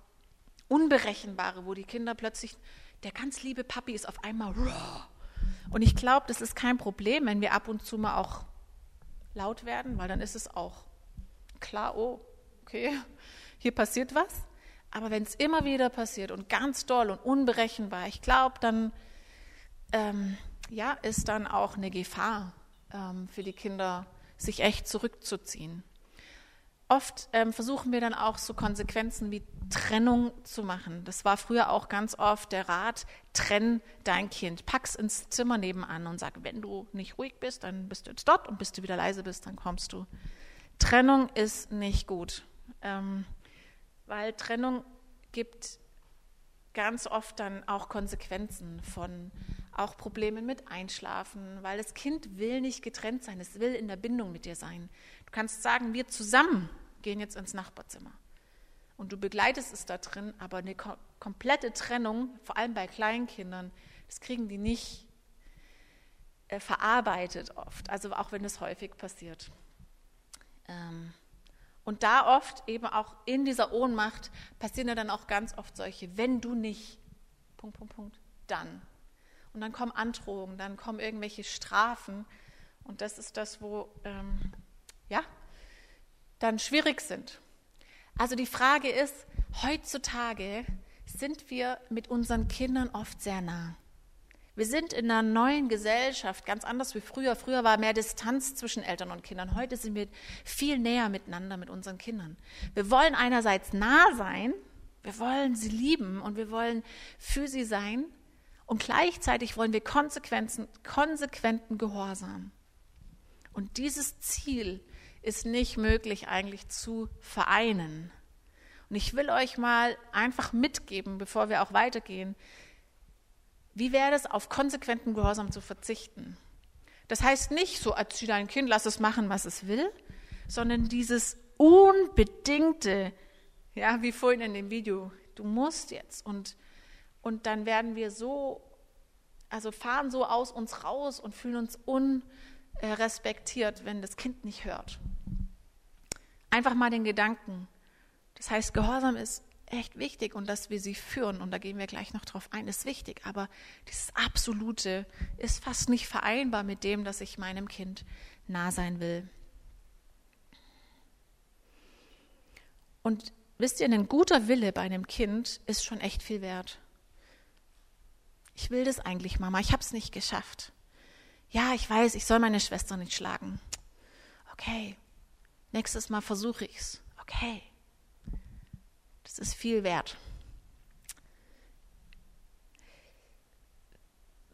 Unberechenbare, wo die Kinder plötzlich, der ganz liebe Papi ist auf einmal raw. Und ich glaube, das ist kein Problem, wenn wir ab und zu mal auch laut werden, weil dann ist es auch klar, oh, okay, hier passiert was. Aber wenn es immer wieder passiert und ganz doll und unberechenbar, ich glaube, dann ähm, ja, ist dann auch eine Gefahr ähm, für die Kinder, sich echt zurückzuziehen. Oft ähm, versuchen wir dann auch so Konsequenzen wie Trennung zu machen. Das war früher auch ganz oft der Rat, trenn dein Kind, pack's ins Zimmer nebenan und sag, wenn du nicht ruhig bist, dann bist du jetzt dort und bis du wieder leise bist, dann kommst du. Trennung ist nicht gut. Ähm, weil Trennung gibt ganz oft dann auch Konsequenzen von auch Problemen mit Einschlafen, weil das Kind will nicht getrennt sein, es will in der Bindung mit dir sein. Du kannst sagen, wir zusammen gehen jetzt ins Nachbarzimmer. Und du begleitest es da drin, aber eine kom komplette Trennung, vor allem bei Kleinkindern, das kriegen die nicht äh, verarbeitet oft, also auch wenn es häufig passiert. Ähm, und da oft eben auch in dieser Ohnmacht passieren ja dann auch ganz oft solche, wenn du nicht, Punkt, Punkt, Punkt, dann. Und dann kommen Androhungen, dann kommen irgendwelche Strafen. Und das ist das, wo, ähm, ja, dann schwierig sind. Also die Frage ist, heutzutage sind wir mit unseren Kindern oft sehr nah. Wir sind in einer neuen Gesellschaft, ganz anders wie früher. Früher war mehr Distanz zwischen Eltern und Kindern. Heute sind wir viel näher miteinander mit unseren Kindern. Wir wollen einerseits nah sein, wir wollen sie lieben und wir wollen für sie sein und gleichzeitig wollen wir konsequenten, konsequenten Gehorsam. Und dieses Ziel ist nicht möglich eigentlich zu vereinen. Und ich will euch mal einfach mitgeben, bevor wir auch weitergehen, wie wäre es, auf konsequenten Gehorsam zu verzichten? Das heißt nicht so, erzieh dein Kind, lass es machen, was es will, sondern dieses unbedingte, ja, wie vorhin in dem Video, du musst jetzt und, und dann werden wir so, also fahren so aus uns raus und fühlen uns unrespektiert, wenn das Kind nicht hört. Einfach mal den Gedanken. Das heißt, Gehorsam ist echt wichtig und dass wir sie führen, und da gehen wir gleich noch drauf ein, ist wichtig. Aber dieses Absolute ist fast nicht vereinbar mit dem, dass ich meinem Kind nah sein will. Und wisst ihr, ein guter Wille bei einem Kind ist schon echt viel wert. Ich will das eigentlich, Mama, ich habe es nicht geschafft. Ja, ich weiß, ich soll meine Schwester nicht schlagen. Okay, nächstes Mal versuche ich es. Okay, das ist viel wert.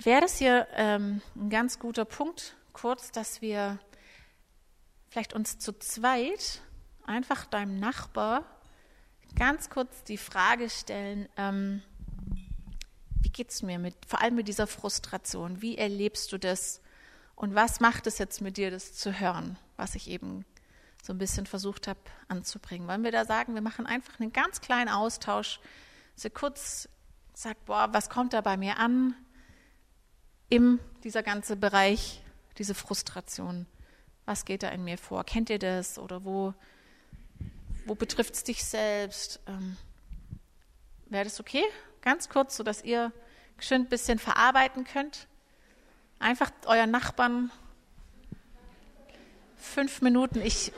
Wäre das hier ähm, ein ganz guter Punkt, kurz, dass wir vielleicht uns zu zweit einfach deinem Nachbar ganz kurz die Frage stellen, ähm, wie geht es mir mit, vor allem mit dieser Frustration? Wie erlebst du das? Und was macht es jetzt mit dir, das zu hören, was ich eben so ein bisschen versucht habe anzubringen? Wollen wir da sagen, wir machen einfach einen ganz kleinen Austausch, so kurz sagt, boah, was kommt da bei mir an? Im dieser ganze Bereich, diese Frustration. Was geht da in mir vor? Kennt ihr das? Oder wo, wo betrifft es dich selbst? Ähm, Wäre das okay? Ganz kurz, sodass ihr schön ein bisschen verarbeiten könnt. Einfach euren Nachbarn fünf Minuten. Ich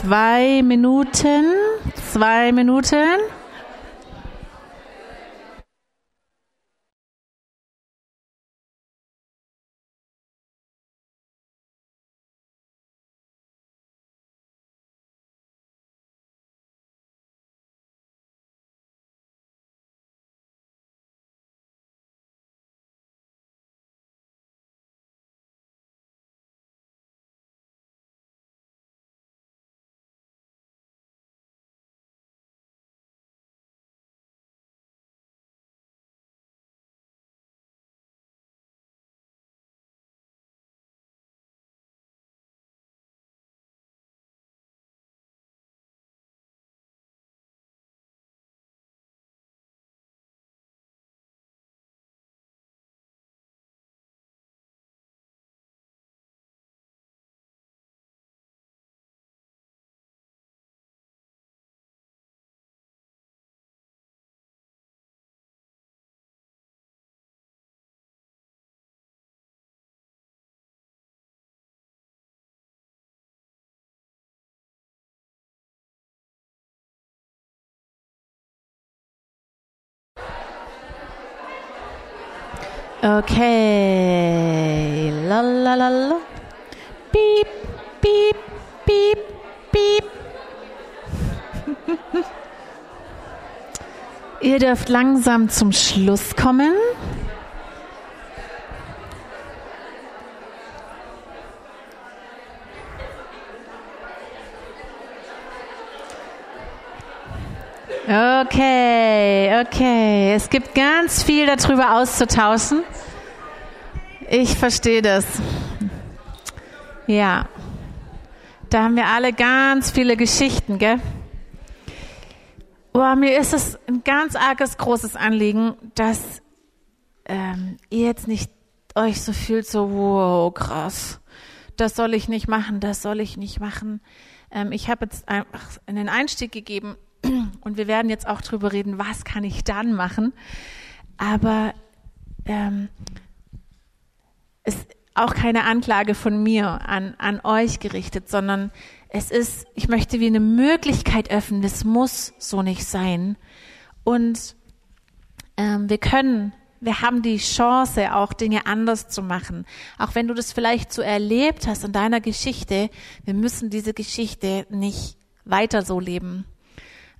Zwei Minuten. Zwei Minuten. Okay. Lalalala. Piep, piep, piep, piep. Ihr dürft langsam zum Schluss kommen. Okay, okay. Es gibt ganz viel darüber auszutauschen. Ich verstehe das. Ja. Da haben wir alle ganz viele Geschichten, gell? Boah, mir ist es ein ganz arges, großes Anliegen, dass ähm, ihr jetzt nicht euch so fühlt, so, wow, krass, das soll ich nicht machen, das soll ich nicht machen. Ähm, ich habe jetzt einfach einen Einstieg gegeben und wir werden jetzt auch drüber reden, was kann ich dann machen. Aber ähm, es ist auch keine Anklage von mir an, an euch gerichtet, sondern es ist, ich möchte wie eine Möglichkeit öffnen, das muss so nicht sein. Und ähm, wir können, wir haben die Chance, auch Dinge anders zu machen. Auch wenn du das vielleicht so erlebt hast in deiner Geschichte, wir müssen diese Geschichte nicht weiter so leben.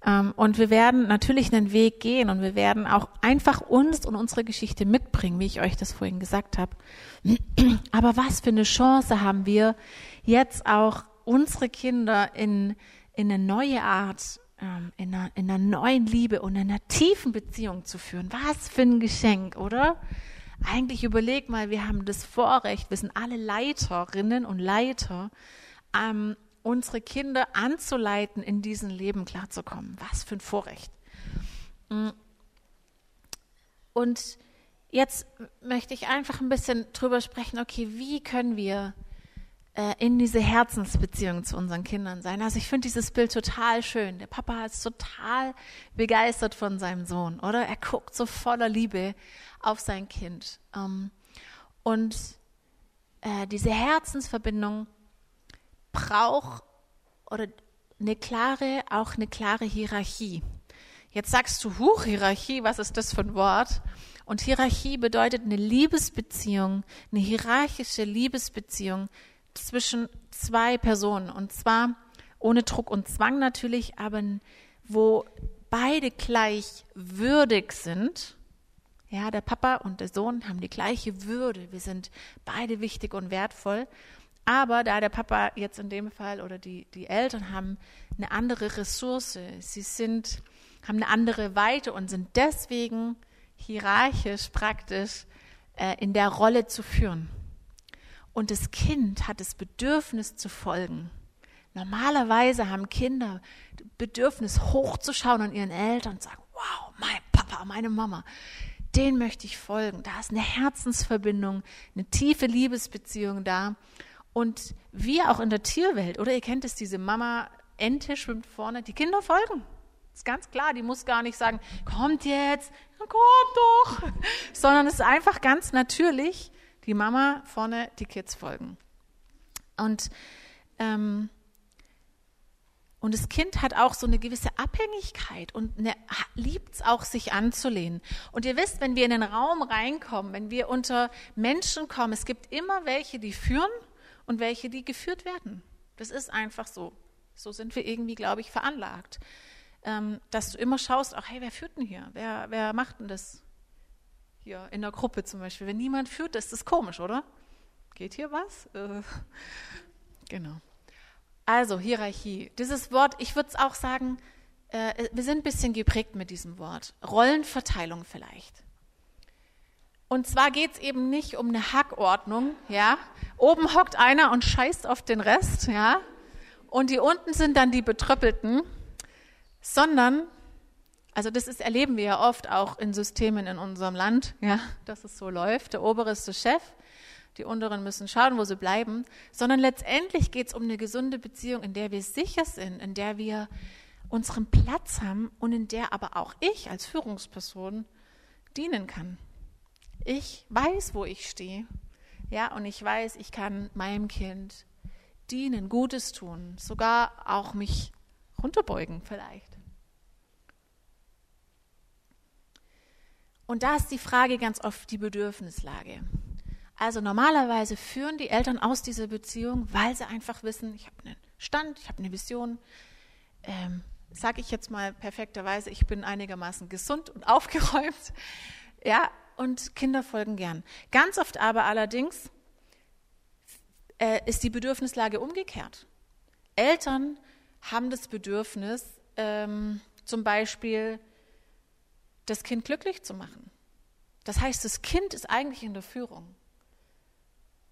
Ähm, und wir werden natürlich einen Weg gehen und wir werden auch einfach uns und unsere Geschichte mitbringen, wie ich euch das vorhin gesagt habe. Aber was für eine Chance haben wir jetzt auch unsere Kinder in, in eine neue Art, ähm, in, einer, in einer neuen Liebe und in einer tiefen Beziehung zu führen. Was für ein Geschenk, oder? Eigentlich überleg mal, wir haben das Vorrecht, wir sind alle Leiterinnen und Leiter, ähm, unsere Kinder anzuleiten, in diesem Leben klarzukommen. Was für ein Vorrecht. Mm. Und jetzt möchte ich einfach ein bisschen drüber sprechen, okay, wie können wir äh, in diese Herzensbeziehung zu unseren Kindern sein. Also ich finde dieses Bild total schön. Der Papa ist total begeistert von seinem Sohn, oder? Er guckt so voller Liebe auf sein Kind. Ähm, und äh, diese Herzensverbindung braucht oder eine klare, auch eine klare Hierarchie. Jetzt sagst du, huch, Hierarchie, was ist das für ein Wort? Und Hierarchie bedeutet eine Liebesbeziehung, eine hierarchische Liebesbeziehung zwischen zwei Personen. Und zwar ohne Druck und Zwang natürlich, aber wo beide gleich würdig sind. Ja, der Papa und der Sohn haben die gleiche Würde. Wir sind beide wichtig und wertvoll. Aber da der Papa jetzt in dem Fall oder die, die Eltern haben eine andere Ressource, sie sind, haben eine andere Weite und sind deswegen hierarchisch praktisch äh, in der Rolle zu führen. Und das Kind hat das Bedürfnis zu folgen. Normalerweise haben Kinder Bedürfnis hochzuschauen an ihren Eltern und sagen, wow, mein Papa, meine Mama, den möchte ich folgen. Da ist eine Herzensverbindung, eine tiefe Liebesbeziehung da. Und wir auch in der Tierwelt, oder ihr kennt es, diese Mama Ente schwimmt vorne, die Kinder folgen. Ist ganz klar, die muss gar nicht sagen, kommt jetzt, kommt doch, sondern es ist einfach ganz natürlich, die Mama vorne, die Kids folgen. Und, ähm, und das Kind hat auch so eine gewisse Abhängigkeit und liebt es auch, sich anzulehnen. Und ihr wisst, wenn wir in den Raum reinkommen, wenn wir unter Menschen kommen, es gibt immer welche, die führen und welche, die geführt werden. Das ist einfach so. So sind wir irgendwie, glaube ich, veranlagt. Ähm, dass du immer schaust, ach hey, wer führt denn hier? Wer, wer macht denn das? Hier in der Gruppe zum Beispiel. Wenn niemand führt, ist das komisch, oder? Geht hier was? Äh, genau. Also Hierarchie. Dieses Wort, ich würde es auch sagen, äh, wir sind ein bisschen geprägt mit diesem Wort. Rollenverteilung vielleicht. Und zwar geht es eben nicht um eine Hackordnung, ja. Oben hockt einer und scheißt auf den Rest, ja. Und die unten sind dann die Betröppelten, sondern, also das ist, erleben wir ja oft auch in Systemen in unserem Land, ja, dass es so läuft. Der obere ist der Chef, die unteren müssen schauen, wo sie bleiben, sondern letztendlich geht es um eine gesunde Beziehung, in der wir sicher sind, in der wir unseren Platz haben und in der aber auch ich als Führungsperson dienen kann. Ich weiß, wo ich stehe. Ja, und ich weiß, ich kann meinem Kind dienen, Gutes tun, sogar auch mich runterbeugen vielleicht. Und da ist die Frage ganz oft die Bedürfnislage. Also normalerweise führen die Eltern aus dieser Beziehung, weil sie einfach wissen, ich habe einen Stand, ich habe eine Vision. Ähm, Sage ich jetzt mal perfekterweise, ich bin einigermaßen gesund und aufgeräumt. Ja, und Kinder folgen gern. Ganz oft aber allerdings äh, ist die Bedürfnislage umgekehrt. Eltern haben das Bedürfnis, ähm, zum Beispiel das Kind glücklich zu machen. Das heißt, das Kind ist eigentlich in der Führung,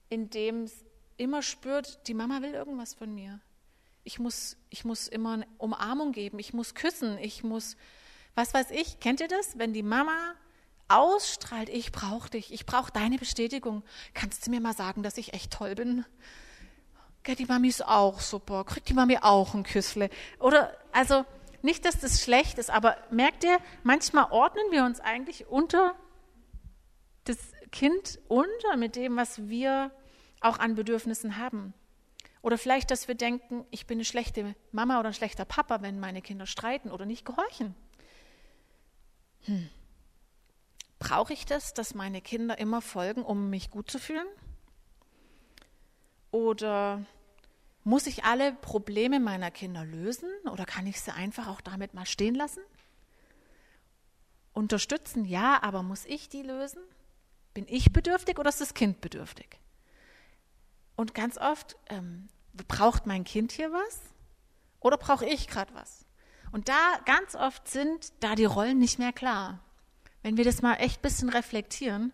indem es immer spürt, die Mama will irgendwas von mir. Ich muss, ich muss immer eine Umarmung geben, ich muss küssen, ich muss, was weiß ich, kennt ihr das? Wenn die Mama ausstrahlt, ich brauche dich, ich brauche deine Bestätigung. Kannst du mir mal sagen, dass ich echt toll bin? Ja, die Mami ist auch super, kriegt die Mami auch ein Küssle. Oder, also, nicht, dass das schlecht ist, aber merkt ihr, manchmal ordnen wir uns eigentlich unter das Kind unter mit dem, was wir auch an Bedürfnissen haben. Oder vielleicht, dass wir denken, ich bin eine schlechte Mama oder ein schlechter Papa, wenn meine Kinder streiten oder nicht gehorchen. Hm. Brauche ich das, dass meine Kinder immer folgen, um mich gut zu fühlen? Oder muss ich alle Probleme meiner Kinder lösen oder kann ich sie einfach auch damit mal stehen lassen? Unterstützen, ja, aber muss ich die lösen? Bin ich bedürftig oder ist das Kind bedürftig? Und ganz oft ähm, braucht mein Kind hier was oder brauche ich gerade was? Und da ganz oft sind da die Rollen nicht mehr klar. Wenn wir das mal echt ein bisschen reflektieren.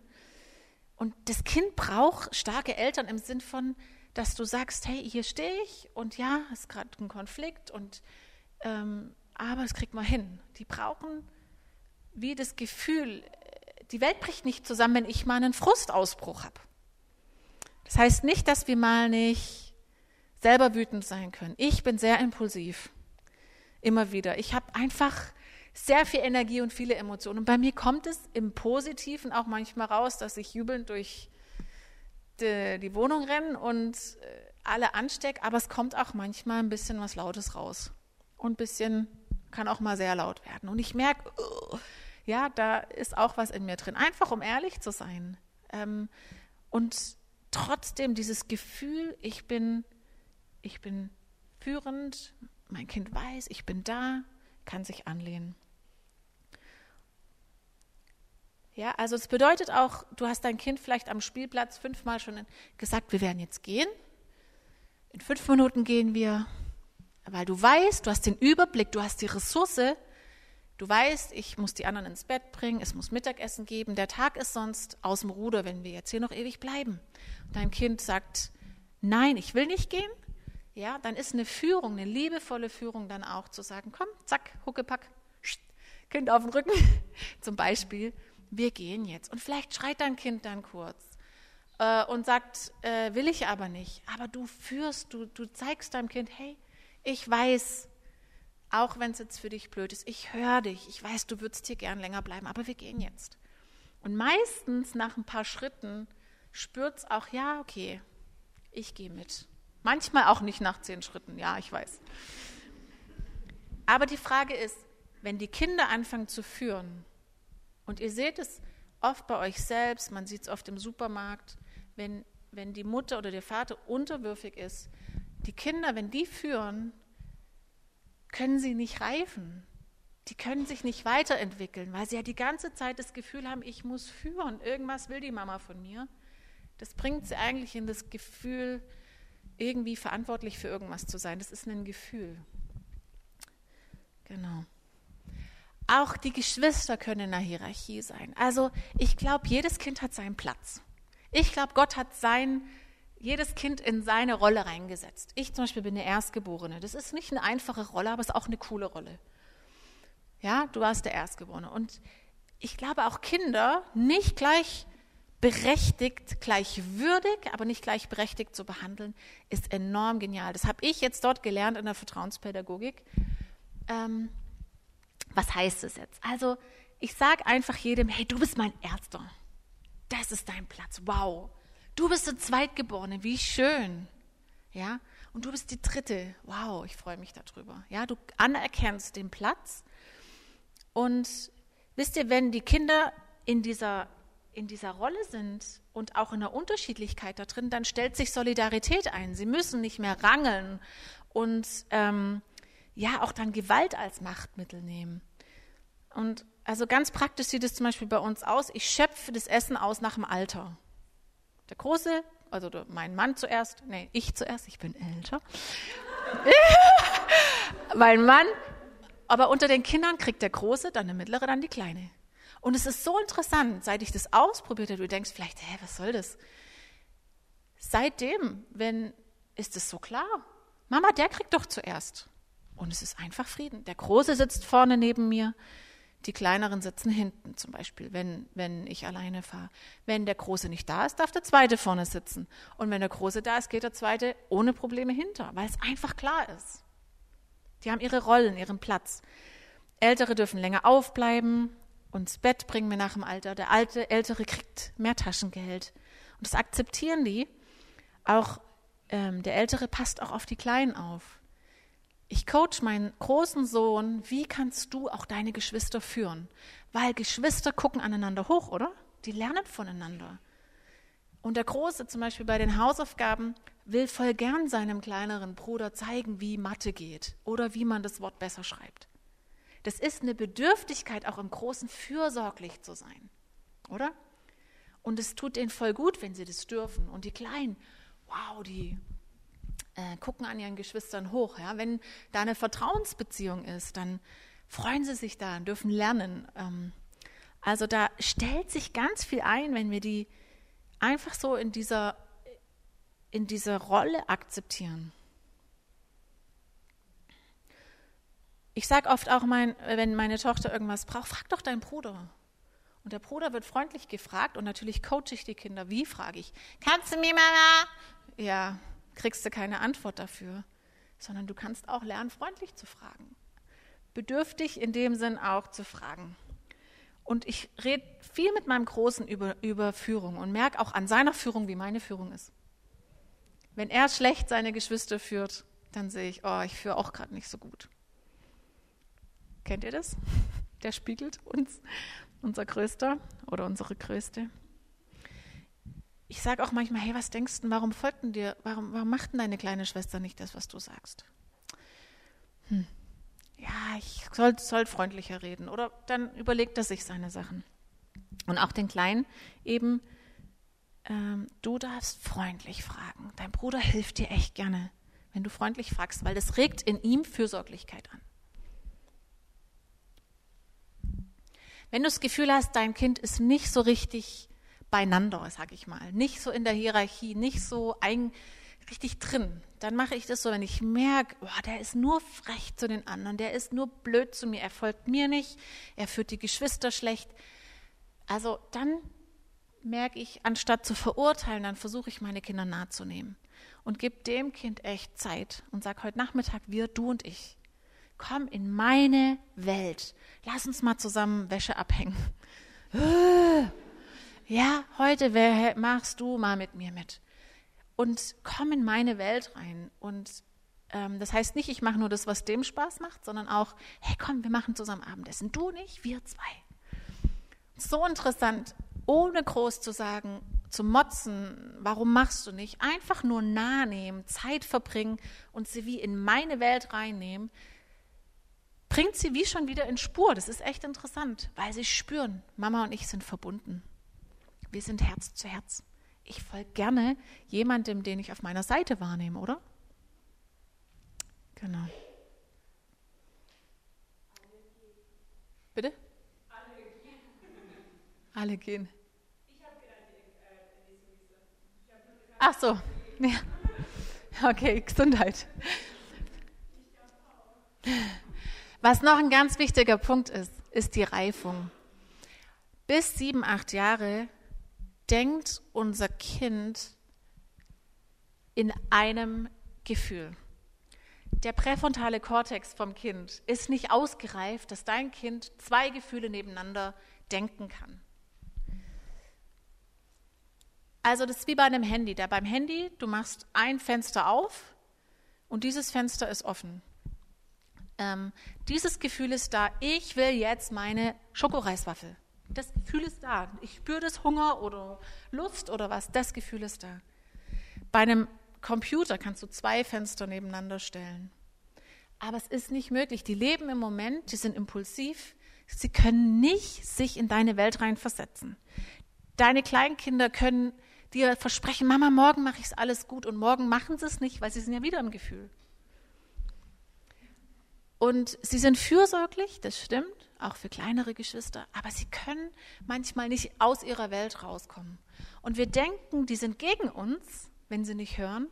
Und das Kind braucht starke Eltern im Sinn von, dass du sagst, hey, hier stehe ich und ja, es ist gerade ein Konflikt und ähm, aber es kriegt man hin. Die brauchen wie das Gefühl, die Welt bricht nicht zusammen, wenn ich mal einen Frustausbruch habe. Das heißt nicht, dass wir mal nicht selber wütend sein können. Ich bin sehr impulsiv. Immer wieder. Ich habe einfach sehr viel Energie und viele Emotionen. Und bei mir kommt es im Positiven auch manchmal raus, dass ich jubelnd durch die, die Wohnung renne und äh, alle anstecke, aber es kommt auch manchmal ein bisschen was Lautes raus. Und ein bisschen kann auch mal sehr laut werden. Und ich merke, uh, ja, da ist auch was in mir drin. Einfach um ehrlich zu sein. Ähm, und trotzdem dieses Gefühl, ich bin, ich bin führend, mein Kind weiß, ich bin da, kann sich anlehnen. Ja, also es bedeutet auch, du hast dein Kind vielleicht am Spielplatz fünfmal schon gesagt, wir werden jetzt gehen. In fünf Minuten gehen wir, weil du weißt, du hast den Überblick, du hast die Ressource, du weißt, ich muss die anderen ins Bett bringen, es muss Mittagessen geben, der Tag ist sonst aus dem Ruder, wenn wir jetzt hier noch ewig bleiben. Und dein Kind sagt, nein, ich will nicht gehen. Ja, dann ist eine Führung, eine liebevolle Führung dann auch zu sagen, komm, zack, Huckepack, Kind auf den Rücken, zum Beispiel wir gehen jetzt. Und vielleicht schreit dein Kind dann kurz äh, und sagt, äh, will ich aber nicht. Aber du führst, du, du zeigst deinem Kind, hey, ich weiß, auch wenn es jetzt für dich blöd ist, ich höre dich, ich weiß, du würdest hier gern länger bleiben, aber wir gehen jetzt. Und meistens nach ein paar Schritten spürt es auch, ja, okay, ich gehe mit. Manchmal auch nicht nach zehn Schritten, ja, ich weiß. Aber die Frage ist, wenn die Kinder anfangen zu führen, und ihr seht es oft bei euch selbst, man sieht es oft im Supermarkt, wenn, wenn die Mutter oder der Vater unterwürfig ist, die Kinder, wenn die führen, können sie nicht reifen. Die können sich nicht weiterentwickeln, weil sie ja die ganze Zeit das Gefühl haben, ich muss führen, irgendwas will die Mama von mir. Das bringt sie eigentlich in das Gefühl, irgendwie verantwortlich für irgendwas zu sein. Das ist ein Gefühl. Genau. Auch die Geschwister können in der Hierarchie sein. Also ich glaube, jedes Kind hat seinen Platz. Ich glaube, Gott hat sein, jedes Kind in seine Rolle reingesetzt. Ich zum Beispiel bin eine Erstgeborene. Das ist nicht eine einfache Rolle, aber es ist auch eine coole Rolle. Ja, du warst der Erstgeborene. Und ich glaube auch Kinder nicht gleich berechtigt, gleich würdig, aber nicht gleich berechtigt zu behandeln, ist enorm genial. Das habe ich jetzt dort gelernt in der Vertrauenspädagogik. Ähm, was heißt es jetzt? Also, ich sage einfach jedem, hey, du bist mein Erster. Das ist dein Platz. Wow. Du bist der Zweitgeborene. Wie schön. Ja? Und du bist die Dritte. Wow, ich freue mich darüber. Ja, du anerkennst den Platz. Und wisst ihr, wenn die Kinder in dieser, in dieser Rolle sind und auch in der Unterschiedlichkeit da drin, dann stellt sich Solidarität ein. Sie müssen nicht mehr rangeln und ähm, ja auch dann Gewalt als Machtmittel nehmen. Und also ganz praktisch sieht es zum Beispiel bei uns aus. Ich schöpfe das Essen aus nach dem Alter. Der Große, also mein Mann zuerst, nee, ich zuerst, ich bin älter. mein Mann, aber unter den Kindern kriegt der Große, dann der Mittlere, dann die Kleine. Und es ist so interessant, seit ich das ausprobiert habe, du denkst vielleicht, hä, was soll das? Seitdem, wenn, ist es so klar. Mama, der kriegt doch zuerst. Und es ist einfach Frieden. Der Große sitzt vorne neben mir, die kleineren sitzen hinten zum Beispiel, wenn, wenn ich alleine fahre. Wenn der Große nicht da ist, darf der Zweite vorne sitzen. Und wenn der Große da ist, geht der Zweite ohne Probleme hinter, weil es einfach klar ist. Die haben ihre Rollen, ihren Platz. Ältere dürfen länger aufbleiben, uns Bett bringen wir nach dem Alter. Der alte Ältere kriegt mehr Taschengeld. Und das akzeptieren die. Auch ähm, der Ältere passt auch auf die Kleinen auf. Ich coach meinen großen Sohn, wie kannst du auch deine Geschwister führen? Weil Geschwister gucken aneinander hoch, oder? Die lernen voneinander. Und der Große zum Beispiel bei den Hausaufgaben will voll gern seinem kleineren Bruder zeigen, wie Mathe geht oder wie man das Wort besser schreibt. Das ist eine Bedürftigkeit, auch im Großen fürsorglich zu sein, oder? Und es tut denen voll gut, wenn sie das dürfen. Und die Kleinen, wow, die äh, gucken an ihren Geschwistern hoch. Ja? Wenn da eine Vertrauensbeziehung ist, dann freuen sie sich da und dürfen lernen. Ähm, also da stellt sich ganz viel ein, wenn wir die einfach so in dieser, in dieser Rolle akzeptieren. Ich sage oft auch, mein, wenn meine Tochter irgendwas braucht, frag doch deinen Bruder. Und der Bruder wird freundlich gefragt und natürlich coache ich die Kinder. Wie frage ich? Kannst du mir mal? Ja, kriegst du keine Antwort dafür, sondern du kannst auch lernen, freundlich zu fragen. Bedürftig in dem Sinn auch zu fragen. Und ich rede viel mit meinem Großen über, über Führung und merke auch an seiner Führung, wie meine Führung ist. Wenn er schlecht seine Geschwister führt, dann sehe ich, oh, ich führe auch gerade nicht so gut. Kennt ihr das? Der spiegelt uns, unser Größter oder unsere Größte ich sage auch manchmal, hey, was denkst du, warum folgten dir, warum, warum macht denn deine kleine Schwester nicht das, was du sagst? Hm. Ja, ich soll, soll freundlicher reden. Oder dann überlegt er sich seine Sachen. Und auch den Kleinen eben, ähm, du darfst freundlich fragen. Dein Bruder hilft dir echt gerne, wenn du freundlich fragst, weil das regt in ihm Fürsorglichkeit an. Wenn du das Gefühl hast, dein Kind ist nicht so richtig beieinander, sag ich mal. Nicht so in der Hierarchie, nicht so ein, richtig drin. Dann mache ich das so, wenn ich merke, oh, der ist nur frech zu den anderen, der ist nur blöd zu mir, er folgt mir nicht, er führt die Geschwister schlecht. Also dann merke ich, anstatt zu verurteilen, dann versuche ich meine Kinder nahe zu nehmen und gebe dem Kind echt Zeit und sage heute Nachmittag, wir, du und ich, komm in meine Welt. Lass uns mal zusammen Wäsche abhängen. ja, heute machst du mal mit mir mit. Und komm in meine Welt rein. Und ähm, das heißt nicht, ich mache nur das, was dem Spaß macht, sondern auch, hey, komm, wir machen zusammen Abendessen. Du nicht, wir zwei. So interessant, ohne groß zu sagen, zu motzen, warum machst du nicht? Einfach nur nah nehmen, Zeit verbringen und sie wie in meine Welt reinnehmen, bringt sie wie schon wieder in Spur. Das ist echt interessant, weil sie spüren, Mama und ich sind verbunden. Wir sind Herz zu Herz. Ich folge gerne jemandem, den ich auf meiner Seite wahrnehme, oder? Genau. Bitte? Alle gehen. Alle gehen. Ach so. Ja. Okay, Gesundheit. Was noch ein ganz wichtiger Punkt ist, ist die Reifung. Bis sieben, acht Jahre denkt unser Kind in einem Gefühl. Der präfrontale Kortex vom Kind ist nicht ausgereift, dass dein Kind zwei Gefühle nebeneinander denken kann. Also das ist wie bei einem Handy. Da beim Handy, du machst ein Fenster auf und dieses Fenster ist offen. Ähm, dieses Gefühl ist da, ich will jetzt meine Schokoreiswaffel. Das Gefühl ist da. Ich spüre das Hunger oder Lust oder was. Das Gefühl ist da. Bei einem Computer kannst du zwei Fenster nebeneinander stellen. Aber es ist nicht möglich. Die leben im Moment, die sind impulsiv. Sie können nicht sich in deine Welt reinversetzen. Deine Kleinkinder können dir versprechen, Mama, morgen mache ich es alles gut und morgen machen sie es nicht, weil sie sind ja wieder im Gefühl. Und sie sind fürsorglich, das stimmt, auch für kleinere Geschwister, aber sie können manchmal nicht aus ihrer Welt rauskommen. Und wir denken, die sind gegen uns, wenn sie nicht hören.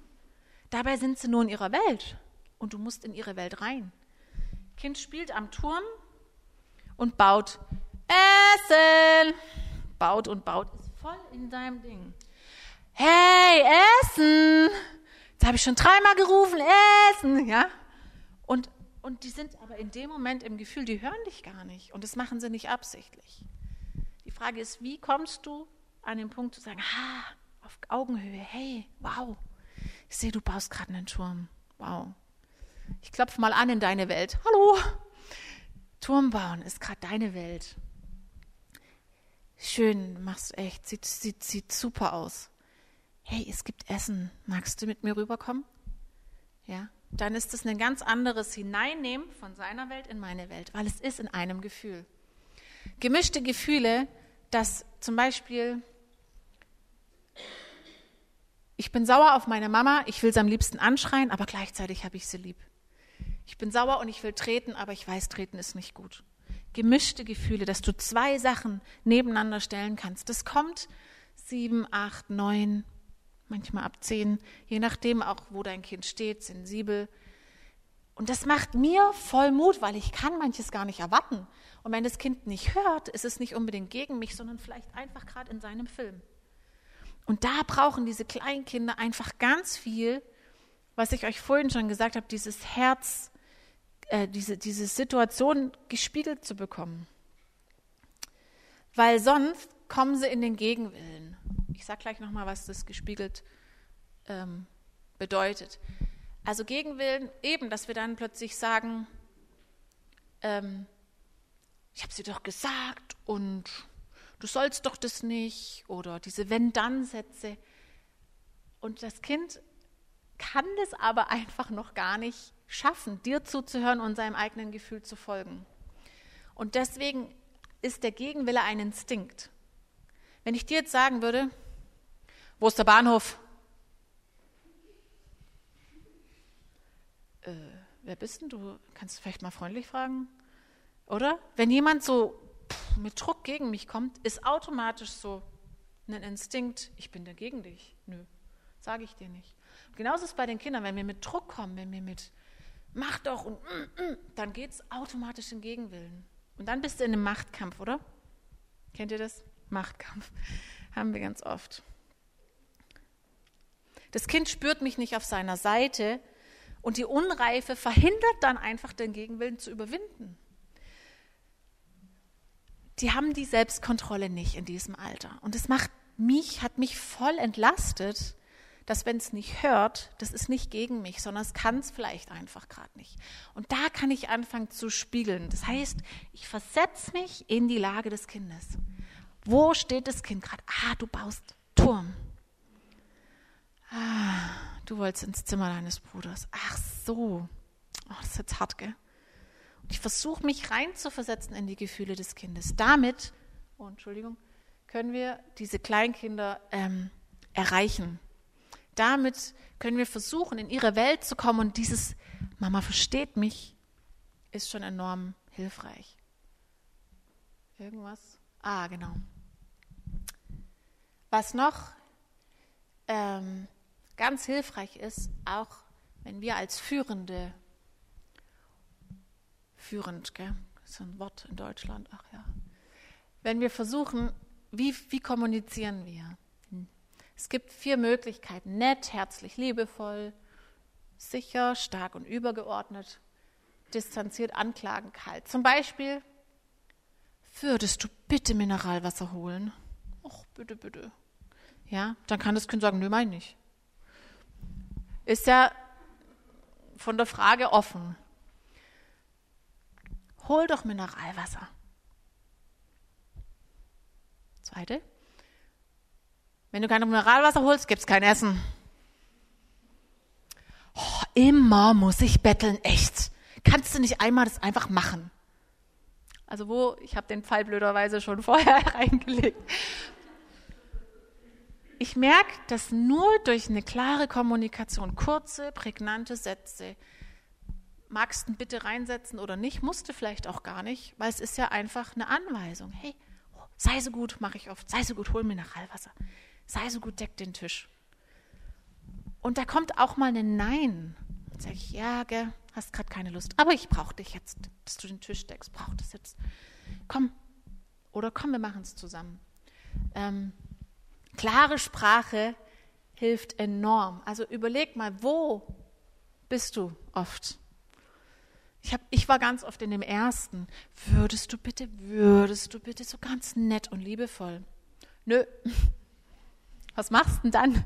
Dabei sind sie nur in ihrer Welt und du musst in ihre Welt rein. Kind spielt am Turm und baut Essen. Baut und baut, ist voll in deinem Ding. Hey, Essen! Jetzt habe ich schon dreimal gerufen, Essen, ja? Und und die sind aber in dem Moment im Gefühl, die hören dich gar nicht. Und das machen sie nicht absichtlich. Die Frage ist, wie kommst du an den Punkt zu sagen, ha, auf Augenhöhe, hey, wow, ich sehe, du baust gerade einen Turm. Wow. Ich klopfe mal an in deine Welt. Hallo. Turm bauen ist gerade deine Welt. Schön, machst echt, sieht, sieht, sieht super aus. Hey, es gibt Essen. Magst du mit mir rüberkommen? Ja, dann ist es ein ganz anderes Hineinnehmen von seiner Welt in meine Welt, weil es ist in einem Gefühl. Gemischte Gefühle, dass zum Beispiel ich bin sauer auf meine Mama, ich will sie am liebsten anschreien, aber gleichzeitig habe ich sie lieb. Ich bin sauer und ich will treten, aber ich weiß, treten ist nicht gut. Gemischte Gefühle, dass du zwei Sachen nebeneinander stellen kannst. Das kommt sieben, acht, neun, manchmal ab zehn, je nachdem auch, wo dein Kind steht, sensibel. Und das macht mir voll Mut, weil ich kann manches gar nicht erwarten. Und wenn das Kind nicht hört, ist es nicht unbedingt gegen mich, sondern vielleicht einfach gerade in seinem Film. Und da brauchen diese Kleinkinder einfach ganz viel, was ich euch vorhin schon gesagt habe, dieses Herz, äh, diese, diese Situation gespiegelt zu bekommen. Weil sonst kommen sie in den Gegenwillen. Ich sage gleich nochmal, was das gespiegelt ähm, bedeutet. Also Gegenwillen, eben, dass wir dann plötzlich sagen, ähm, ich habe sie doch gesagt und du sollst doch das nicht oder diese Wenn-Dann-Sätze. Und das Kind kann das aber einfach noch gar nicht schaffen, dir zuzuhören und seinem eigenen Gefühl zu folgen. Und deswegen ist der Gegenwille ein Instinkt. Wenn ich dir jetzt sagen würde, wo ist der Bahnhof? Äh, wer bist denn du? Kannst du vielleicht mal freundlich fragen? Oder? Wenn jemand so mit Druck gegen mich kommt, ist automatisch so ein Instinkt, ich bin dagegen dich. Nö, sage ich dir nicht. Genauso ist es bei den Kindern, wenn wir mit Druck kommen, wenn wir mit mach doch und mm, mm, dann geht es automatisch in Gegenwillen. Und dann bist du in einem Machtkampf, oder? Kennt ihr das? Machtkampf. Haben wir ganz oft. Das Kind spürt mich nicht auf seiner Seite und die Unreife verhindert dann einfach den Gegenwillen zu überwinden. Die haben die Selbstkontrolle nicht in diesem Alter. Und es macht mich, hat mich voll entlastet, dass wenn es nicht hört, das ist nicht gegen mich, sondern es kann es vielleicht einfach gerade nicht. Und da kann ich anfangen zu spiegeln. Das heißt, ich versetze mich in die Lage des Kindes. Wo steht das Kind gerade? Ah, du baust Turm. Du wolltest ins Zimmer deines Bruders. Ach so. Oh, das ist jetzt hart, gell? Und ich versuche mich reinzuversetzen in die Gefühle des Kindes. Damit, oh, Entschuldigung, können wir diese Kleinkinder ähm, erreichen. Damit können wir versuchen, in ihre Welt zu kommen und dieses Mama versteht mich ist schon enorm hilfreich. Irgendwas? Ah, genau. Was noch ähm, ganz hilfreich ist, auch wenn wir als Führende, führend, gell? Das ist ein Wort in Deutschland, ach ja, wenn wir versuchen, wie, wie kommunizieren wir? Hm. Es gibt vier Möglichkeiten, nett, herzlich, liebevoll, sicher, stark und übergeordnet, distanziert, anklagen, kalt. Zum Beispiel, würdest du bitte Mineralwasser holen? Ach, bitte, bitte. Ja, dann kann das Kind sagen, nö, mein nicht. Ist ja von der Frage offen. Hol doch Mineralwasser. Zweite. Wenn du kein Mineralwasser holst, gibt's kein Essen. Oh, immer muss ich betteln, echt. Kannst du nicht einmal das einfach machen? Also wo, ich habe den Fall blöderweise schon vorher reingelegt. Ich merke, dass nur durch eine klare Kommunikation, kurze, prägnante Sätze, magst du bitte reinsetzen oder nicht, musste vielleicht auch gar nicht, weil es ist ja einfach eine Anweisung. Hey, sei so gut, mache ich oft, sei so gut, hol Mineralwasser, sei so gut, deck den Tisch. Und da kommt auch mal ein Nein. Dann sage ich, ja, gell, hast gerade keine Lust, aber ich brauche dich jetzt, dass du den Tisch deckst, brauch das jetzt. Komm, oder komm, wir machen es zusammen. Ähm, klare Sprache hilft enorm. Also überleg mal, wo bist du oft? Ich, hab, ich war ganz oft in dem ersten. Würdest du bitte, würdest du bitte so ganz nett und liebevoll? Nö. Was machst du denn dann?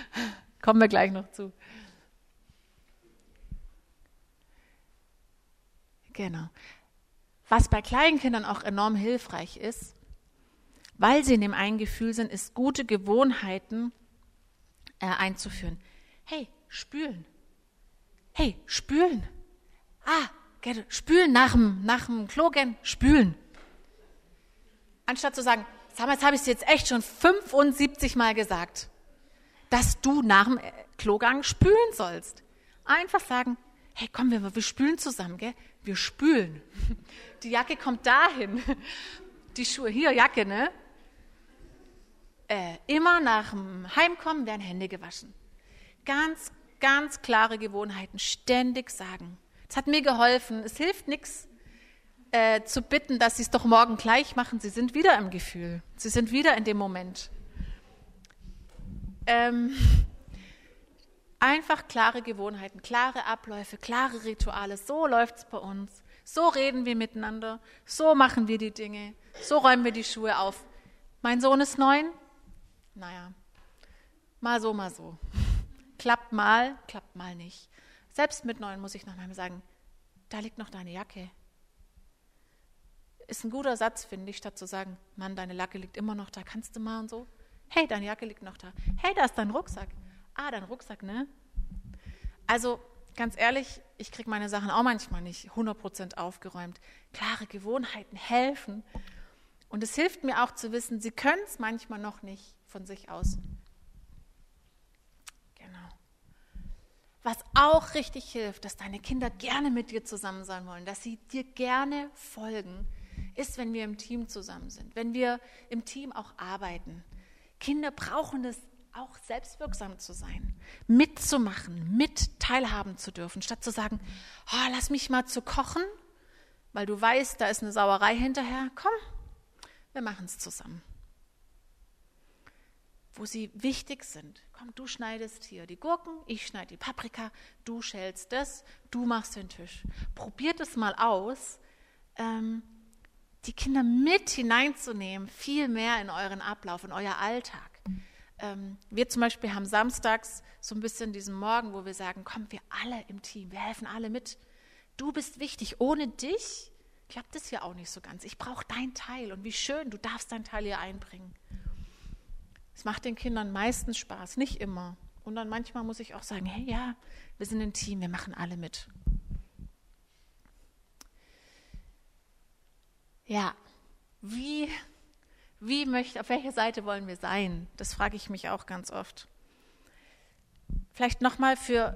Kommen wir gleich noch zu. Genau. Was bei kleinen Kindern auch enorm hilfreich ist, weil sie in dem einen Gefühl sind, ist gute Gewohnheiten äh, einzuführen. Hey, spülen. Hey, spülen. Ah, spülen nach dem, nach dem Klo gehen, spülen. Anstatt zu sagen, sag mal, jetzt habe ich es jetzt echt schon 75 Mal gesagt, dass du nach dem äh, Klogang spülen sollst. Einfach sagen, hey, komm, wir, wir spülen zusammen, gell? Wir spülen. Die Jacke kommt dahin. Die Schuhe, hier, Jacke, ne? Äh, immer nach dem Heimkommen werden Hände gewaschen. Ganz, ganz klare Gewohnheiten, ständig sagen. Es hat mir geholfen. Es hilft nichts äh, zu bitten, dass sie es doch morgen gleich machen. Sie sind wieder im Gefühl. Sie sind wieder in dem Moment. Ähm, einfach klare Gewohnheiten, klare Abläufe, klare Rituale. So läuft es bei uns. So reden wir miteinander. So machen wir die Dinge. So räumen wir die Schuhe auf. Mein Sohn ist neun. Naja, mal so, mal so. Klappt mal, klappt mal nicht. Selbst mit neun muss ich noch einmal sagen, da liegt noch deine Jacke. Ist ein guter Satz, finde ich, statt zu sagen, Mann, deine Jacke liegt immer noch da, kannst du mal und so. Hey, deine Jacke liegt noch da. Hey, da ist dein Rucksack. Ah, dein Rucksack, ne? Also, ganz ehrlich, ich kriege meine Sachen auch manchmal nicht 100% aufgeräumt. Klare Gewohnheiten helfen. Und es hilft mir auch zu wissen, sie können es manchmal noch nicht von sich aus. Was auch richtig hilft, dass deine Kinder gerne mit dir zusammen sein wollen, dass sie dir gerne folgen, ist, wenn wir im Team zusammen sind, wenn wir im Team auch arbeiten. Kinder brauchen es auch selbstwirksam zu sein, mitzumachen, mit teilhaben zu dürfen, statt zu sagen, oh, lass mich mal zu kochen, weil du weißt, da ist eine Sauerei hinterher. Komm, wir machen es zusammen wo sie wichtig sind. Komm, du schneidest hier die Gurken, ich schneide die Paprika, du schälst das, du machst den Tisch. Probiert es mal aus, ähm, die Kinder mit hineinzunehmen, viel mehr in euren Ablauf, in euer Alltag. Ähm, wir zum Beispiel haben samstags so ein bisschen diesen Morgen, wo wir sagen, komm, wir alle im Team, wir helfen alle mit. Du bist wichtig. Ohne dich klappt es hier auch nicht so ganz. Ich brauche dein Teil und wie schön, du darfst dein Teil hier einbringen. Es macht den Kindern meistens Spaß, nicht immer. Und dann manchmal muss ich auch sagen, hey ja, wir sind ein Team, wir machen alle mit. Ja, wie, wie möchte, auf welcher Seite wollen wir sein? Das frage ich mich auch ganz oft. Vielleicht nochmal für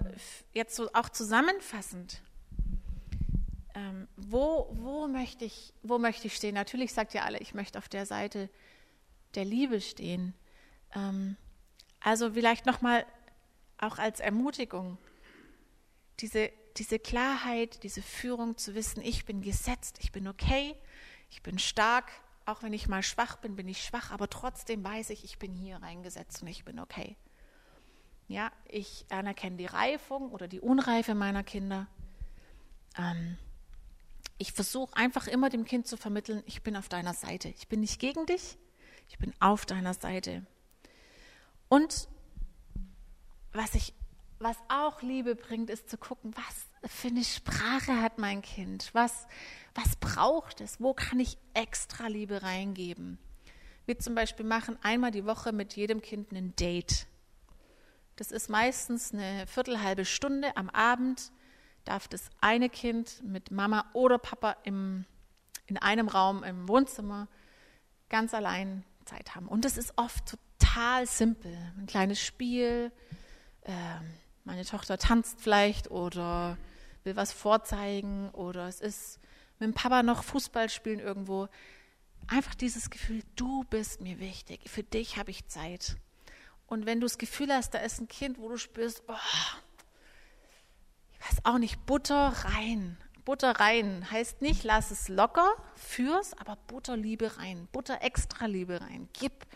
jetzt so auch zusammenfassend. Ähm, wo, wo, möchte ich, wo möchte ich stehen? Natürlich sagt ihr alle, ich möchte auf der Seite der Liebe stehen. Ähm, also vielleicht nochmal auch als Ermutigung, diese, diese Klarheit, diese Führung zu wissen, ich bin gesetzt, ich bin okay, ich bin stark, auch wenn ich mal schwach bin, bin ich schwach, aber trotzdem weiß ich, ich bin hier reingesetzt und ich bin okay. Ja, ich anerkenne die Reifung oder die Unreife meiner Kinder. Ähm, ich versuche einfach immer dem Kind zu vermitteln, ich bin auf deiner Seite. Ich bin nicht gegen dich, ich bin auf deiner Seite. Und was ich was auch Liebe bringt, ist zu gucken, was für eine Sprache hat mein Kind? Was, was braucht es? Wo kann ich extra Liebe reingeben? Wir zum Beispiel machen einmal die Woche mit jedem Kind ein Date. Das ist meistens eine viertelhalbe Stunde am Abend. Darf das eine Kind mit Mama oder Papa im, in einem Raum im Wohnzimmer ganz allein Zeit haben. Und das ist oft total simpel. Ein kleines Spiel. Ähm, meine Tochter tanzt vielleicht oder will was vorzeigen oder es ist mit dem Papa noch Fußball spielen irgendwo. Einfach dieses Gefühl, du bist mir wichtig, für dich habe ich Zeit. Und wenn du das Gefühl hast, da ist ein Kind, wo du spürst, oh, ich weiß auch nicht, Butter rein. Butter rein heißt nicht, lass es locker, fürs, aber Butterliebe rein, Butter extra Liebe rein. Gib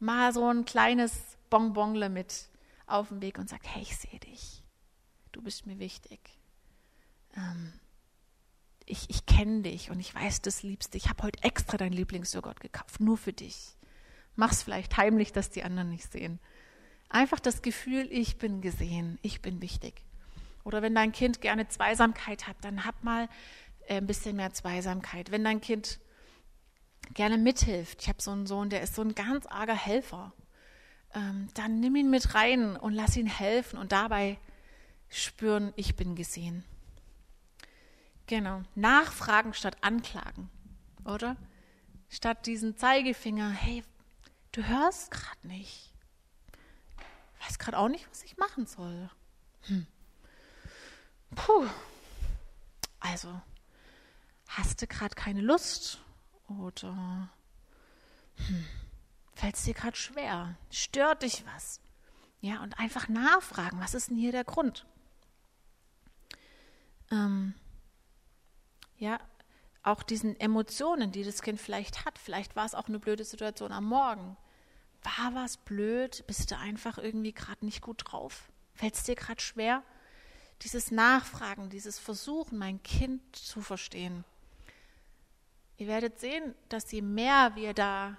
mal so ein kleines Bonbonle mit auf den Weg und sag, hey, ich sehe dich. Du bist mir wichtig. Ähm, ich, ich kenne dich und ich weiß, das liebst dich. Ich habe heute extra dein Lieblingsjoghurt gekauft, nur für dich. Mach's vielleicht heimlich, dass die anderen nicht sehen. Einfach das Gefühl, ich bin gesehen, ich bin wichtig. Oder wenn dein Kind gerne Zweisamkeit hat, dann hab mal äh, ein bisschen mehr Zweisamkeit. Wenn dein Kind gerne mithilft, ich habe so einen Sohn, der ist so ein ganz arger Helfer, ähm, dann nimm ihn mit rein und lass ihn helfen und dabei spüren, ich bin gesehen. Genau. Nachfragen statt anklagen, oder? Statt diesen Zeigefinger, hey, du hörst gerade nicht. Ich weiß gerade auch nicht, was ich machen soll. Hm. Puh. Also, hast du gerade keine Lust? Oder hm, fällt es dir gerade schwer? Stört dich was? Ja, und einfach nachfragen, was ist denn hier der Grund? Ähm, ja, auch diesen Emotionen, die das Kind vielleicht hat. Vielleicht war es auch eine blöde Situation am Morgen. War was blöd? Bist du einfach irgendwie gerade nicht gut drauf? Fällt es dir gerade schwer? Dieses Nachfragen, dieses Versuchen, mein Kind zu verstehen. Ihr werdet sehen, dass je mehr wir da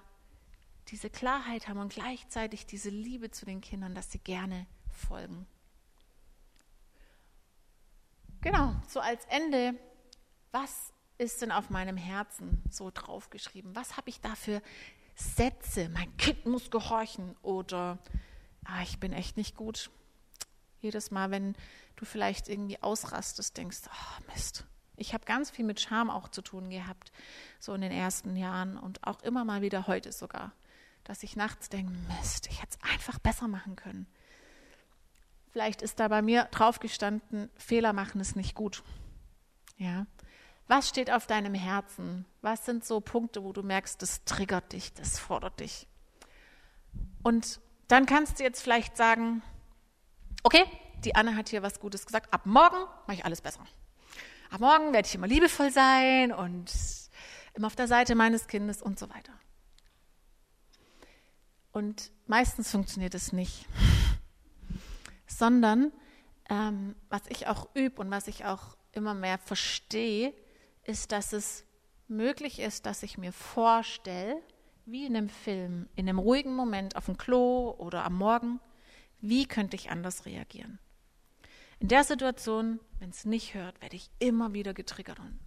diese Klarheit haben und gleichzeitig diese Liebe zu den Kindern, dass sie gerne folgen. Genau, so als Ende was ist denn auf meinem Herzen so draufgeschrieben? Was habe ich da für Sätze? Mein Kind muss gehorchen oder ah, ich bin echt nicht gut. Jedes Mal, wenn du vielleicht irgendwie ausrastest, denkst, oh Mist. Ich habe ganz viel mit Scham auch zu tun gehabt, so in den ersten Jahren und auch immer mal wieder heute sogar, dass ich nachts denke, Mist, ich hätte es einfach besser machen können. Vielleicht ist da bei mir drauf gestanden, Fehler machen ist nicht gut. Ja, was steht auf deinem Herzen? Was sind so Punkte, wo du merkst, das triggert dich, das fordert dich? Und dann kannst du jetzt vielleicht sagen, okay, die Anne hat hier was Gutes gesagt, ab morgen mache ich alles besser. Ab morgen werde ich immer liebevoll sein und immer auf der Seite meines Kindes und so weiter. Und meistens funktioniert es nicht, sondern ähm, was ich auch übe und was ich auch immer mehr verstehe, ist, dass es möglich ist, dass ich mir vorstelle, wie in einem Film, in einem ruhigen Moment auf dem Klo oder am Morgen, wie könnte ich anders reagieren. In der Situation, wenn es nicht hört, werde ich immer wieder getriggert und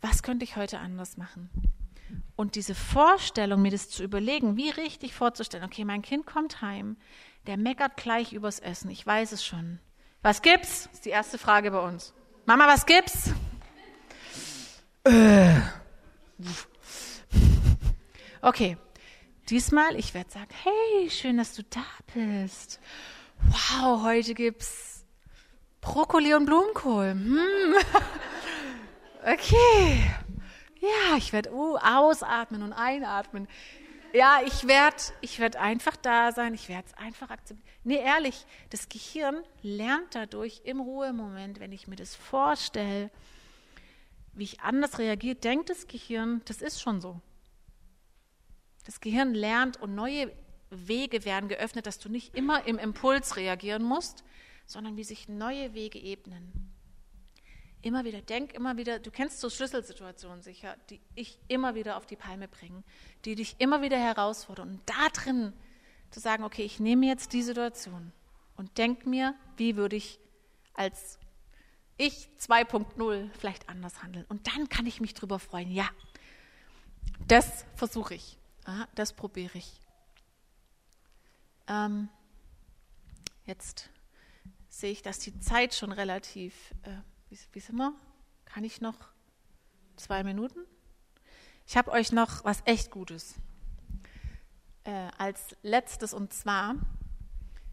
was könnte ich heute anders machen? Und diese Vorstellung, mir das zu überlegen, wie richtig vorzustellen, okay, mein Kind kommt heim, der meckert gleich übers Essen, ich weiß es schon. Was gibt's? Ist die erste Frage bei uns. Mama, was gibt's? Äh. Okay, diesmal, ich werde sagen, hey, schön, dass du da bist. Wow, heute gibt's Brokkoli und Blumenkohl. Hm. Okay. Ja, ich werde uh, ausatmen und einatmen. Ja, ich werde ich werd einfach da sein, ich werde es einfach akzeptieren. Nee, ehrlich, das Gehirn lernt dadurch im Ruhemoment, wenn ich mir das vorstelle, wie ich anders reagiere, denkt das Gehirn, das ist schon so. Das Gehirn lernt und neue Wege werden geöffnet, dass du nicht immer im Impuls reagieren musst, sondern wie sich neue Wege ebnen. Immer wieder, denk immer wieder, du kennst so Schlüsselsituationen sicher, die ich immer wieder auf die Palme bringe, die dich immer wieder herausfordern. Und da drin zu sagen, okay, ich nehme jetzt die Situation und denk mir, wie würde ich als ich 2.0 vielleicht anders handeln. Und dann kann ich mich darüber freuen. Ja, Das versuche ich. Das probiere ich. Ähm, jetzt sehe ich, dass die Zeit schon relativ, äh, wie, wie sind wir? Kann ich noch zwei Minuten? Ich habe euch noch was echt Gutes. Äh, als letztes und zwar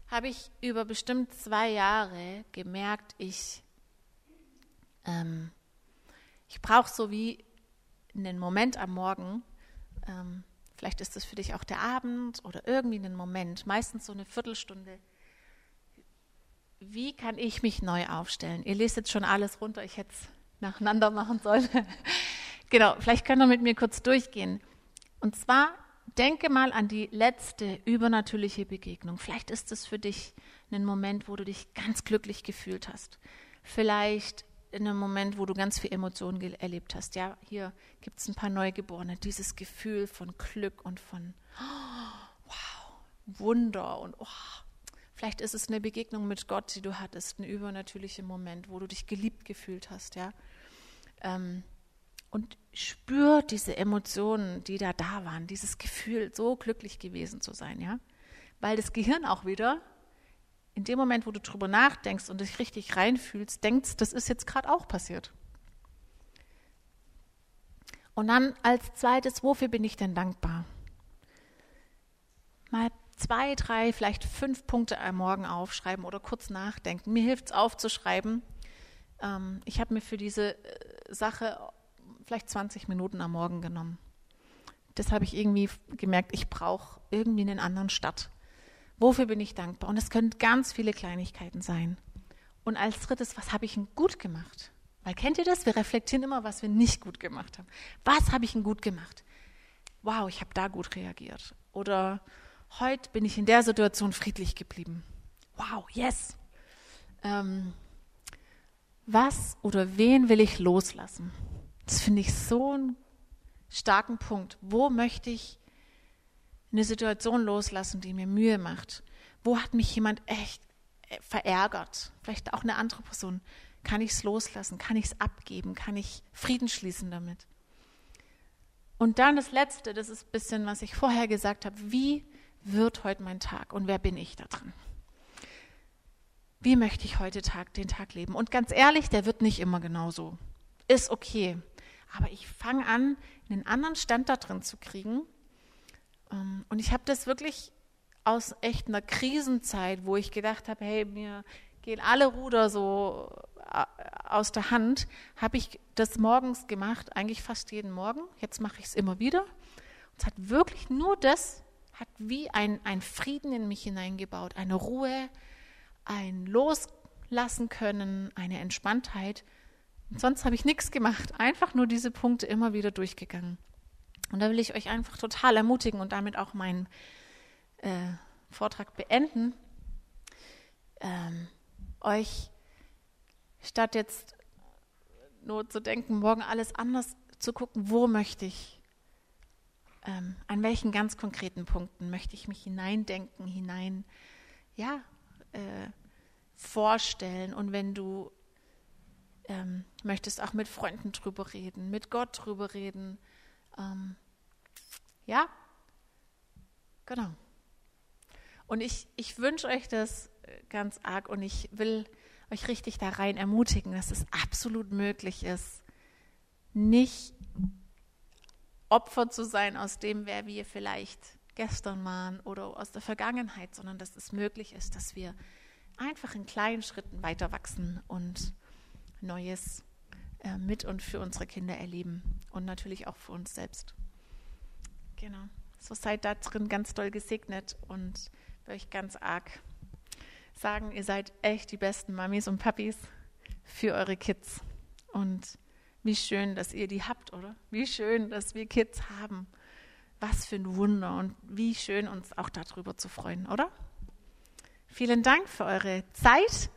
habe ich über bestimmt zwei Jahre gemerkt, ich, ähm, ich brauche so wie einen Moment am Morgen, ähm, vielleicht ist das für dich auch der Abend oder irgendwie einen Moment, meistens so eine Viertelstunde. Wie kann ich mich neu aufstellen? Ihr lest jetzt schon alles runter, ich hätte es nacheinander machen sollen. genau, vielleicht könnt ihr mit mir kurz durchgehen. Und zwar denke mal an die letzte übernatürliche Begegnung. Vielleicht ist es für dich ein Moment, wo du dich ganz glücklich gefühlt hast. Vielleicht in einem Moment, wo du ganz viel Emotionen erlebt hast. Ja, hier gibt es ein paar Neugeborene. Dieses Gefühl von Glück und von oh, wow, Wunder und oh, vielleicht ist es eine Begegnung mit Gott, die du hattest, ein übernatürlicher Moment, wo du dich geliebt gefühlt hast. Ja, ähm, und spür diese Emotionen, die da da waren, dieses Gefühl, so glücklich gewesen zu sein, ja, weil das Gehirn auch wieder in dem Moment, wo du drüber nachdenkst und dich richtig reinfühlst, denkst, das ist jetzt gerade auch passiert. Und dann als zweites, wofür bin ich denn dankbar? Mal zwei, drei, vielleicht fünf Punkte am Morgen aufschreiben oder kurz nachdenken. Mir hilft es aufzuschreiben. Ähm, ich habe mir für diese äh, Sache vielleicht 20 Minuten am Morgen genommen. Das habe ich irgendwie gemerkt, ich brauche irgendwie einen anderen Start. Wofür bin ich dankbar? Und es können ganz viele Kleinigkeiten sein. Und als drittes, was habe ich denn gut gemacht? Weil kennt ihr das? Wir reflektieren immer, was wir nicht gut gemacht haben. Was habe ich denn gut gemacht? Wow, ich habe da gut reagiert. Oder heute bin ich in der Situation friedlich geblieben. Wow, yes. Ähm, was oder wen will ich loslassen? Das finde ich so einen starken Punkt. Wo möchte ich eine Situation loslassen, die mir Mühe macht? Wo hat mich jemand echt äh, verärgert? Vielleicht auch eine andere Person. Kann ich es loslassen? Kann ich es abgeben? Kann ich Frieden schließen damit? Und dann das Letzte, das ist ein bisschen, was ich vorher gesagt habe. Wie wird heute mein Tag und wer bin ich da drin? Wie möchte ich heute Tag, den Tag leben? Und ganz ehrlich, der wird nicht immer genauso. Ist okay aber ich fange an, einen anderen Stand da drin zu kriegen. Ähm, und ich habe das wirklich aus echt einer Krisenzeit, wo ich gedacht habe, hey, mir gehen alle Ruder so äh, aus der Hand, habe ich das morgens gemacht, eigentlich fast jeden Morgen. Jetzt mache ich es immer wieder. Und es hat wirklich nur das, hat wie ein, ein Frieden in mich hineingebaut, eine Ruhe, ein Loslassen können, eine Entspanntheit, und sonst habe ich nichts gemacht, einfach nur diese Punkte immer wieder durchgegangen. Und da will ich euch einfach total ermutigen und damit auch meinen äh, Vortrag beenden, ähm, euch statt jetzt nur zu denken, morgen alles anders zu gucken, wo möchte ich, ähm, an welchen ganz konkreten Punkten möchte ich mich hineindenken, hinein, ja, äh, vorstellen. Und wenn du ähm, möchtest auch mit Freunden drüber reden, mit Gott drüber reden. Ähm, ja, genau. Und ich, ich wünsche euch das ganz arg und ich will euch richtig da rein ermutigen, dass es absolut möglich ist, nicht Opfer zu sein aus dem, wer wir vielleicht gestern waren oder aus der Vergangenheit, sondern dass es möglich ist, dass wir einfach in kleinen Schritten weiter wachsen und Neues äh, mit und für unsere Kinder erleben und natürlich auch für uns selbst. Genau. So seid da drin ganz doll gesegnet und will euch ganz arg sagen, ihr seid echt die besten Mamis und Papis für eure Kids. Und wie schön, dass ihr die habt, oder? Wie schön, dass wir Kids haben. Was für ein Wunder und wie schön uns auch darüber zu freuen, oder? Vielen Dank für eure Zeit.